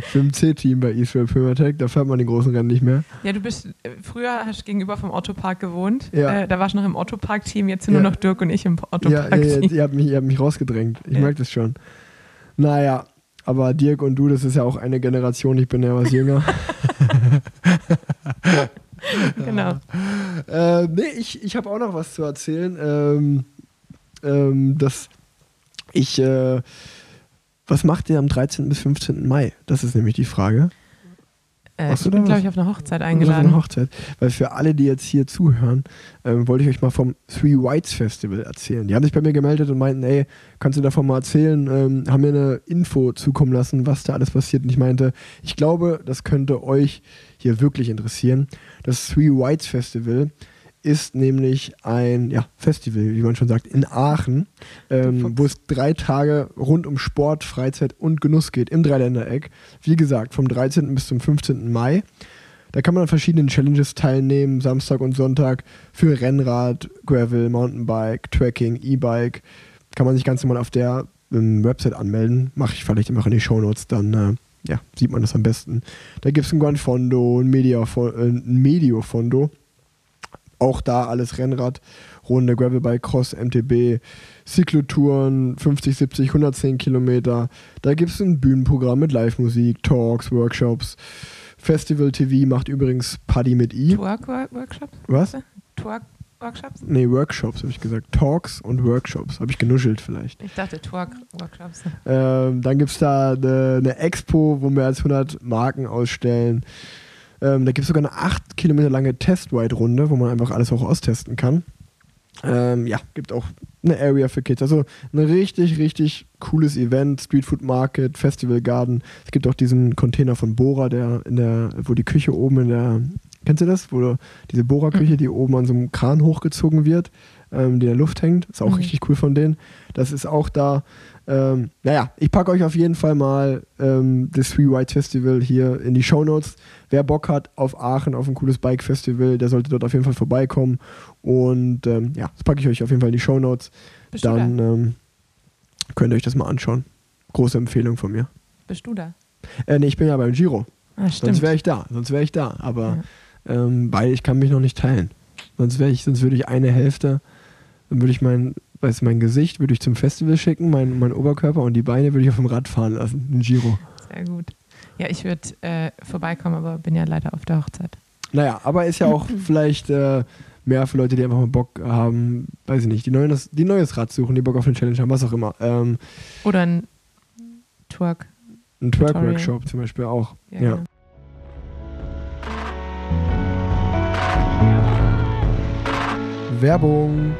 ich bin im C-Team bei Israel Primatech, da fährt man die großen Rennen nicht mehr. Ja, du bist, äh, früher hast du gegenüber vom Ottopark gewohnt. Ja. Äh, da warst du noch im Ottopark-Team, jetzt sind Ja. nur noch Dirk und ich im Ja, ja, ja, ihr, habt mich, ihr habt mich rausgedrängt. Ich Ja. merke das schon. Naja, aber Dirk und du, das ist ja auch eine Generation, ich bin ja was jünger. genau. äh, nee, ich, ich habe auch noch was zu erzählen. Ähm, ähm, dass ich, äh, was macht ihr am 13. bis 15. Mai? Das ist nämlich die Frage. Äh, ich du bin, glaube ich, auf eine Hochzeit eingeladen. Eine Hochzeit. Weil für alle, die jetzt hier zuhören, ähm, wollte ich euch mal vom Three Whites Festival erzählen. Die haben sich bei mir gemeldet und meinten, ey, kannst du davon mal erzählen? Ähm, haben mir eine Info zukommen lassen, was da alles passiert. Und ich meinte, ich glaube, das könnte euch hier wirklich interessieren. Das Three Whites Festival ist nämlich ein ja, Festival, wie man schon sagt, in Aachen, ähm, wo es drei Tage rund um Sport, Freizeit und Genuss geht im Dreiländereck. Wie gesagt, vom 13. bis zum 15. Mai. Da kann man an verschiedenen Challenges teilnehmen, Samstag und Sonntag für Rennrad, Gravel, Mountainbike, Trekking, E-Bike. Kann man sich ganz normal auf der ähm, Website anmelden. Mache ich vielleicht immer in die Shownotes, dann äh, ja, sieht man das am besten. Da gibt es ein Gran Fondo, ein, Media, äh, ein Medio-Fondo. Auch da alles Rennrad, Runde, Gravelbike, Cross, MTB, Cyclotouren, 50, 70, 110 Kilometer. Da gibt es ein Bühnenprogramm mit Live-Musik, Talks, Workshops, Festival TV macht übrigens Paddy mit I. Twerk-Workshops? Was? Twerk-Workshops? Nee, Workshops habe ich gesagt. Talks und Workshops. Habe ich genuschelt vielleicht. Ich dachte Twerk-Workshops. Ähm, dann gibt es da eine, eine Expo, wo mehr als 100 Marken ausstellen. Ähm, da gibt es sogar eine 8 Kilometer lange Test-Ride-Runde, wo man einfach alles auch austesten kann. Ähm, ja, gibt auch eine Area für Kids. Also ein richtig, richtig cooles Event, Street Food Market, Festival Garden. Es gibt auch diesen Container von Bora, der in der, wo die Küche oben in der, kennst du das? Wo diese Bora-Küche, die oben an so einem Kran hochgezogen wird, ähm, die in der Luft hängt. Ist auch Mhm. richtig cool von denen. Das ist auch da. Ähm, naja, ich packe euch auf jeden Fall mal ähm, das Three White Festival hier in die Show Notes. Wer Bock hat auf Aachen, auf ein cooles Bike-Festival, der sollte dort auf jeden Fall vorbeikommen. Und ähm, ja, das packe ich euch auf jeden Fall in die Show Notes. Bist Dann da? ähm, könnt ihr euch das mal anschauen. Große Empfehlung von mir. Bist du da? Äh, nee, ich bin ja beim Giro. Ah, Sonst wäre ich da. Sonst wäre ich da. Aber ähm, weil ich kann mich noch nicht teilen. Sonst wäre ich, sonst würde ich eine Hälfte, dann würde ich mein, weiß mein Gesicht würde ich zum Festival schicken, mein, mein Oberkörper und die Beine würde ich auf dem Rad fahren lassen. Ein Giro. Sehr gut. Ja, ich würde äh, vorbeikommen, aber bin ja leider auf der Hochzeit. Naja, aber ist ja auch vielleicht äh, mehr für Leute, die einfach mal Bock haben, weiß ich nicht, die, neues, die neues Rad suchen, die Bock auf eine Challenge haben, was auch immer. Ähm, Oder ein Twerk. ein. Twerk-Workshop zum Beispiel auch. Ja, Ja. genau. Werbung.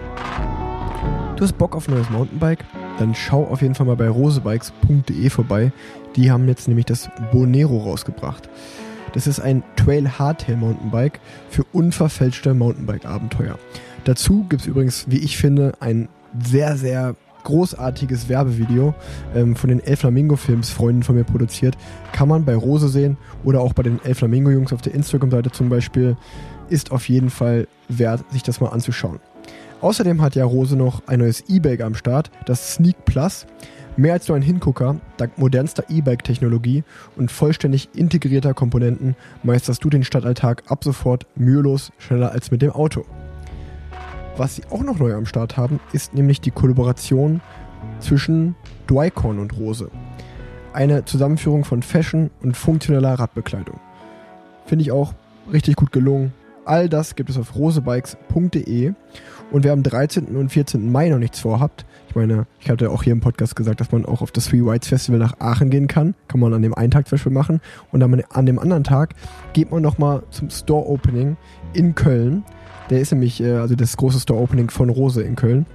Du hast Bock auf neues Mountainbike? Dann schau auf jeden Fall mal bei rosebikes.de vorbei. Die haben jetzt nämlich das Bonero rausgebracht. Das ist ein Trail Hardtail Mountainbike für unverfälschte Mountainbike-Abenteuer. Dazu gibt es übrigens, wie ich finde, ein sehr, sehr großartiges Werbevideo ähm, von den El Flamingo Films Freunden von mir produziert. Kann man bei Rose sehen oder auch bei den El Flamingo Jungs auf der Instagram-Seite zum Beispiel. Ist auf jeden Fall wert, sich das mal anzuschauen. Außerdem hat ja Rose noch ein neues E-Bike am Start, das Sneak Plus. Mehr als nur ein Hingucker, dank modernster E-Bike-Technologie und vollständig integrierter Komponenten meisterst du den Stadtalltag ab sofort mühelos schneller als mit dem Auto. Was sie auch noch neu am Start haben, ist nämlich die Kollaboration zwischen Dwycon und Rose. Eine Zusammenführung von Fashion und funktioneller Radbekleidung. Finde ich auch richtig gut gelungen. All das gibt es auf rosebikes.de. Und wer am 13. und 14. Mai noch nichts vorhabt, ich meine, ich hatte auch hier im Podcast gesagt, dass man auch auf das Three Whites Festival nach Aachen gehen kann. Kann man an dem einen Tag zum Beispiel machen. Und dann an dem anderen Tag geht man nochmal zum Store Opening in Köln. Der ist nämlich, äh, also das große Store Opening von Rose in Köln.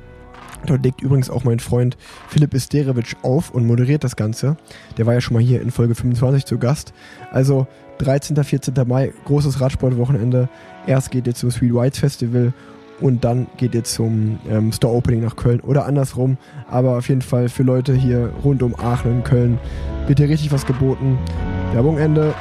Dort legt übrigens auch mein Freund Philipp Isterewitsch auf und moderiert das Ganze. Der war ja schon mal hier in Folge 25 zu Gast. Also 13. 14. Mai, großes Radsportwochenende. Erst geht ihr zum Sweet Whites Festival und dann geht ihr zum ähm, Store Opening nach Köln oder andersrum. Aber auf jeden Fall für Leute hier rund um Aachen und Köln wird hier richtig was geboten. Werbung Ende.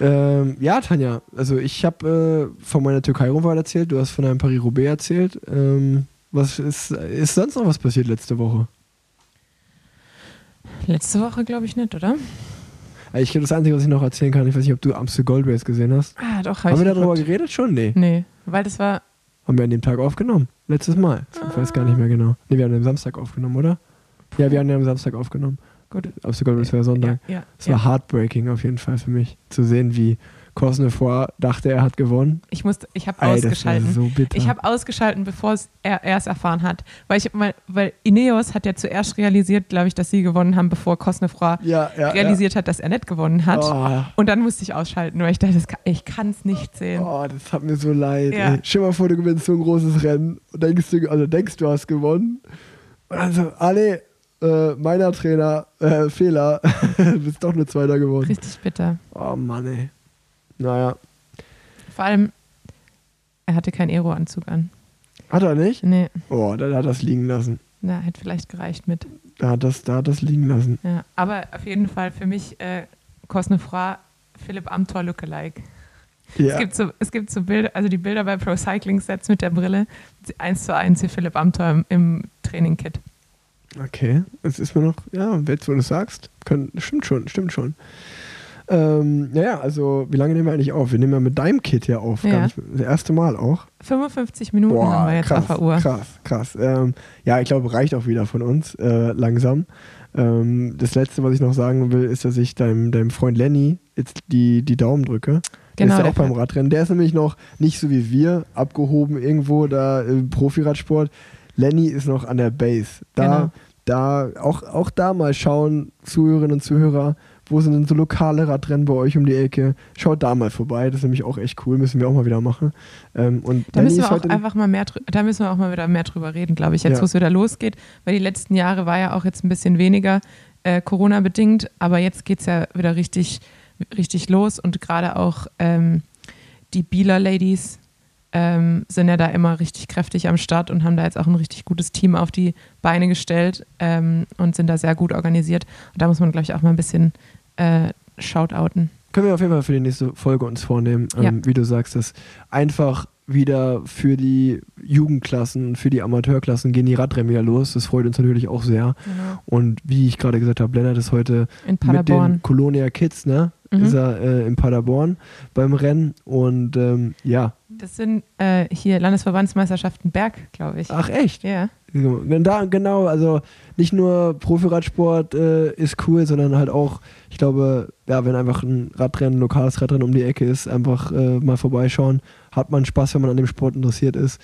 Ähm, ja, Tanja, also ich habe äh, von meiner Türkei-Rundfahrt erzählt, du hast von einem Paris-Roubaix erzählt. Ähm, was ist, ist sonst noch was passiert letzte Woche? Letzte Woche glaube ich nicht, oder? Ich glaube, das Einzige, was ich noch erzählen kann, ich weiß nicht, ob du Amstel Gold Race gesehen hast. Ah, doch. hab Haben ich wir darüber geredet schon? Nee. Nee, weil das war. Haben wir an dem Tag aufgenommen. Letztes Mal. Ich weiß gar nicht mehr genau. Nee, wir haben am Samstag aufgenommen, oder? Ja, wir haben den am Samstag aufgenommen. Gut. Amstel Gold Race war Sonntag. Ja, ja, Es ja. war heartbreaking auf jeden Fall für mich, zu sehen, wie Cosnefroy dachte, er hat gewonnen. Ich musste, ich habe ausgeschalten. so. Ich habe ausgeschalten, bevor er er es erfahren hat. Weil ich mal, weil Ineos hat ja zuerst realisiert, glaube ich, dass sie gewonnen haben, bevor Cosnefroy ja, ja, realisiert hat, dass er nicht gewonnen hat. ja. Und dann musste ich ausschalten, weil ich dachte, kann, ich kann es nicht sehen. Oh, oh, das hat mir so leid. Ja. Ey. Stell mal vor, du gewinnst so ein großes Rennen und denkst du, also denkst du hast gewonnen. Und dann so, alle, äh, meiner Trainer, äh, Fehler, du bist doch nur Zweiter geworden. Richtig bitter. Oh Mann, ey. Naja. Vor allem, er hatte keinen Aero-Anzug an. Hat er nicht? Nee, Oh, da hat er das liegen lassen. na, hätte vielleicht gereicht mit. Da hat das, da hat das liegen lassen. Ja, aber auf jeden Fall für mich äh, Cosnefroy, Philipp Amthor Lookalike. Ja. Es gibt so, es gibt so Bilder, also die Bilder bei Pro Cycling Sets mit der Brille, eins zu eins wie Philipp Amthor im, im Training-Kit. Okay, es ist mir noch, ja, jetzt wo du es sagst, können, stimmt schon, stimmt schon. Ähm, naja, also wie lange nehmen wir eigentlich auf? Wir nehmen ja mit deinem Kit hier auf. Ja. Nicht, das erste Mal auch. 55 Minuten haben wir jetzt krass, auf der Uhr. krass, krass. Ähm, ja, ich glaube, reicht auch wieder von uns äh, langsam. Ähm, das Letzte, was ich noch sagen will, ist, dass ich deinem, deinem Freund Lenny jetzt die, die Daumen drücke. Der Genau, ist ja der auch beim Radrennen. Der ist nämlich noch nicht so wie wir, abgehoben irgendwo da im Profiradsport. Lenny ist noch an der Base. Da, Genau. da auch, auch da mal schauen, Zuhörerinnen und Zuhörer, wo sind denn so lokale Radrennen bei euch um die Ecke? Schaut da mal vorbei, das ist nämlich auch echt cool, müssen wir auch mal wieder machen. Ähm, und Da müssen wir auch einfach mal mehr, da müssen wir auch mal wieder mehr drüber reden, glaube ich, jetzt Ja. wo es wieder losgeht. Weil die letzten Jahre war ja auch jetzt ein bisschen weniger äh, Corona-bedingt, aber jetzt geht es ja wieder richtig, richtig los und gerade auch ähm, die Bieler Ladies ähm, sind ja da immer richtig kräftig am Start und haben da jetzt auch ein richtig gutes Team auf die Beine gestellt ähm, und sind da sehr gut organisiert. Und da muss man, glaube ich, auch mal ein bisschen äh, shoutouten. Können wir auf jeden Fall für die nächste Folge uns vornehmen, ähm, Ja. wie du sagst, dass einfach wieder für die Jugendklassen, für die Amateurklassen gehen die Radrennen wieder los. Das freut uns natürlich auch sehr. Und wie ich gerade gesagt habe, Lennart ist heute In mit den Colonia Kids, ne? Mhm. Ist er äh, in Paderborn beim Rennen. Und ähm, ja, Das sind äh, hier Landesverbandsmeisterschaften Berg, glaube ich. ach echt? Ja. Wenn da, genau, also nicht nur Profiradsport äh, ist cool, sondern halt auch, ich glaube, ja, wenn einfach ein Radrennen, ein lokales Radrennen um die Ecke ist, einfach äh, mal vorbeischauen, hat man Spaß, wenn man an dem Sport interessiert ist.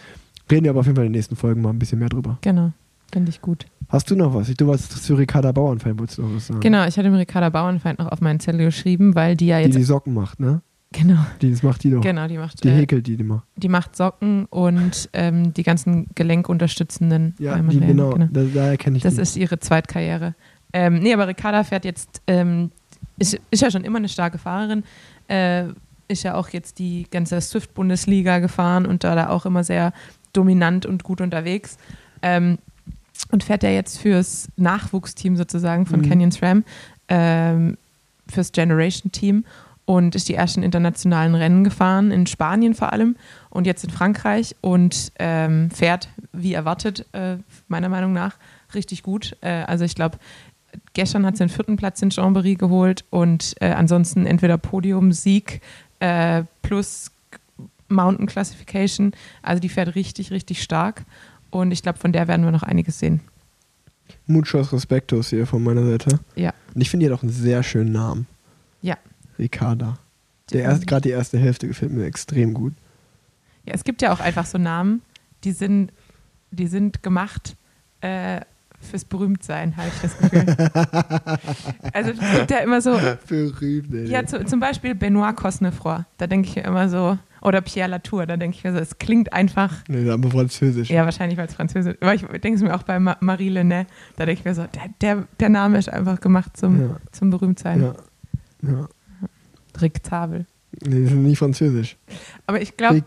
Reden wir aber auf jeden Fall in den nächsten Folgen mal ein bisschen mehr drüber. Genau, finde ich gut. Hast du noch was? Du warst zu Ricarda Bauernfein, wolltest du noch was sagen? Genau, ich hatte dem Ricarda Bauernfeind noch auf meinen Zettel geschrieben, weil die ja Die jetzt. die Socken macht, ne? genau, Die, das macht die doch. genau, die macht, Die äh, häkelt die immer. die macht Socken und ähm, die ganzen gelenkunterstützenden Ja, die, genau, genau. Da, daher kenne ich Das die. ist ihre Zweitkarriere. Ähm, nee, aber Ricarda fährt jetzt, ähm, ist, ist ja schon immer eine starke Fahrerin, äh, ist ja auch jetzt die ganze Swift-Bundesliga gefahren und da, da auch immer sehr dominant und gut unterwegs. Ähm, und fährt ja jetzt fürs Nachwuchsteam sozusagen von Mhm. Canyon SRAM, ähm, fürs Generation-Team und ist die ersten internationalen Rennen gefahren, in Spanien vor allem und jetzt in Frankreich und ähm, fährt, wie erwartet, äh, meiner Meinung nach, richtig gut. Äh, also ich glaube, gestern hat sie den vierten Platz in Chambéry geholt und äh, ansonsten entweder Podium, Sieg äh, plus Mountain Classification. Also die fährt richtig, richtig stark und ich glaube, von der werden wir noch einiges sehen. Muchos Respektos hier von meiner Seite. Ja. Und ich finde die hat auch einen sehr schönen Namen. Ja. Ricarda. Gerade die erste Hälfte gefällt mir extrem gut. Ja, es gibt ja auch einfach so Namen, die sind, die sind gemacht äh, fürs Berühmtsein, habe ich das Gefühl. also es gibt ja immer so, Berühmt, ey. ja, zu, zum Beispiel Benoit Cosnefroy, da denke ich mir immer so, oder Pierre Latour, da denke ich mir so, es klingt einfach, Nee, aber französisch. ja, wahrscheinlich weil es französisch aber ich denke es mir auch bei Ma Marie Lenné, da denke ich mir so, der, der, der Name ist einfach gemacht zum, Ja. zum Berühmtsein. Ja. ja. Rick Zabel. Nee, das ist nicht französisch. Aber ich glaube,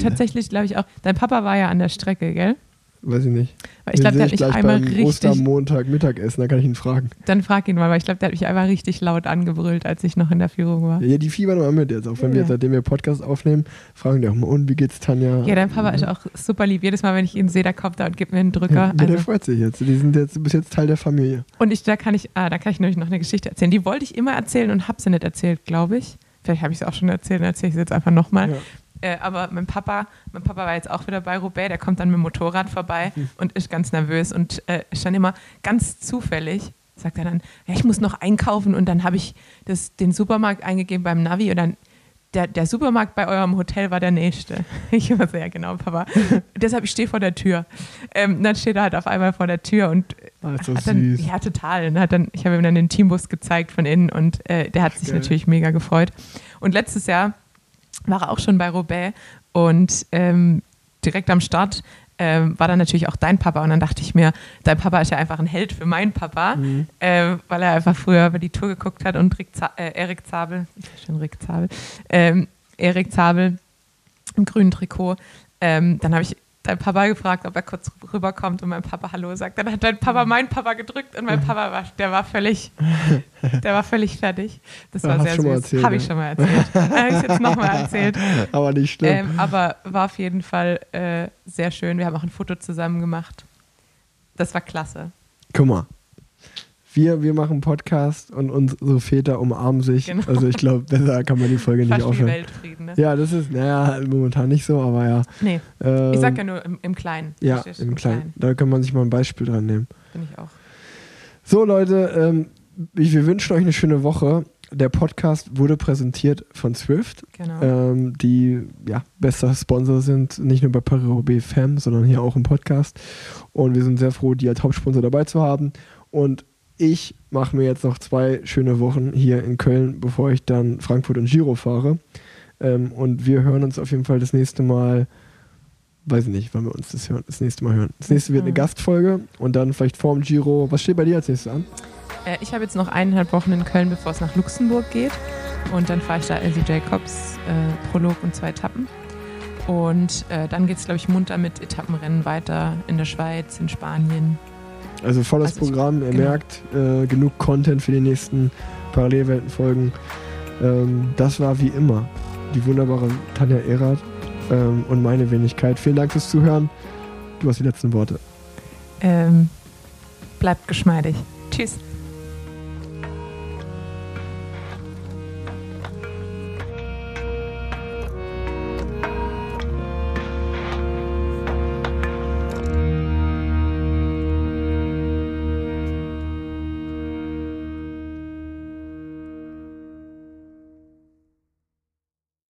tatsächlich glaube ich auch, dein Papa war ja an der Strecke, gell? Weiß ich nicht. Weil ich glaube, der hat mich einmal richtig Ostermontag Mittagessen, da kann ich ihn fragen. Dann frag ihn mal, weil ich glaube, der hat mich einfach richtig laut angebrüllt, als ich noch in der Führung war. Ja, die fiebern immer mit jetzt. Auch wenn wir Ja. jetzt, seitdem wir Podcast aufnehmen, fragen die auch mal, und wie geht's Tanja? Ja, dein Papa ist auch super lieb. Jedes Mal, wenn ich ihn sehe, da kommt er und gibt mir einen Drücker. Ja, der Also, freut sich jetzt. Die sind jetzt bis jetzt Teil der Familie. und ich, da kann ich, ah, da kann ich nämlich noch eine Geschichte erzählen. Die wollte ich immer erzählen und habe sie nicht erzählt, glaube ich. Vielleicht habe ich sie auch schon erzählt, dann erzähle ich sie jetzt einfach nochmal. Ja. Äh, aber mein Papa, mein Papa war jetzt auch wieder bei Roubaix, der kommt dann mit dem Motorrad vorbei Hm. und ist ganz nervös und äh, ist dann immer ganz zufällig, sagt er dann, ja, ich muss noch einkaufen und dann habe ich das, den Supermarkt eingegeben beim Navi und dann der, der Supermarkt bei eurem Hotel war der nächste. Ich immer so, ja genau, Papa. Deshalb, ich stehe vor der Tür. Ähm, dann steht er halt auf einmal vor der Tür und Ah, ist so hat dann, süß. ja, total. Und hat dann, ich habe ihm dann den Teambus gezeigt von innen und äh, der hat sich geil. natürlich mega gefreut. Und letztes Jahr war auch schon bei Roubaix und ähm, direkt am Start ähm, war dann natürlich auch dein Papa. Und dann dachte ich mir, dein Papa ist ja einfach ein Held für meinen Papa, Mhm. äh, weil er einfach früher über die Tour geguckt hat und Rick äh, Erik Zabel, schon Rick Zabel, ähm, Erik Zabel im grünen Trikot. Ähm, dann habe ich dein Papa gefragt, ob er kurz rüberkommt und mein Papa Hallo sagt. Dann hat dein Papa meinen Papa gedrückt und mein Papa war, der war völlig, der war völlig fertig. Das war hast sehr süß. Habe ich schon mal erzählt. Habe ich jetzt nochmal erzählt. Aber nicht schlimm. Ähm, aber war auf jeden Fall äh, sehr schön. Wir haben auch ein Foto zusammen gemacht. Das war klasse. Guck mal. Wir, wir machen einen Podcast und unsere Väter umarmen sich. Genau. Also ich glaube, besser kann man die Folge nicht Fast aufhören. Weltfrieden, ne? Ja, das ist, naja, momentan nicht so, aber ja. Nee, Ähm, ich sag ja nur im, im Kleinen. ja, du? im Kleinen. Da kann man sich mal ein Beispiel dran nehmen. Bin ich auch. So, Leute, ähm, ich- wir wünschen euch eine schöne Woche. Der Podcast wurde präsentiert von Swift, Genau. ähm, die ja, bester Sponsor sind, nicht nur bei Paris Fam, sondern hier auch im Podcast. Und wir sind sehr froh, die als Hauptsponsor dabei zu haben. Und ich mache mir jetzt noch zwei schöne Wochen hier in Köln, bevor ich dann Frankfurt und Giro fahre. Ähm, und wir hören uns auf jeden Fall das nächste Mal. Weiß ich nicht, wann wir uns das, hören, das nächste Mal hören. Das nächste wird eine. Gastfolge und dann vielleicht vorm Giro. Was steht bei dir als nächstes an? Äh, ich habe jetzt noch eineinhalb Wochen in Köln, bevor es nach Luxemburg geht. Und dann fahre ich da Elsie Jacobs, äh, Prolog und zwei Etappen. Und äh, dann geht es, glaube ich, munter mit Etappenrennen weiter in der Schweiz, in Spanien. Also volles Also Programm, ihr genau. merkt, äh, genug Content für die nächsten Parallelweltenfolgen. Ähm, das war wie immer die wunderbare Tanja Erath ähm, und meine Wenigkeit. Vielen Dank fürs Zuhören. Du hast die letzten Worte. Ähm, bleibt geschmeidig. Tschüss.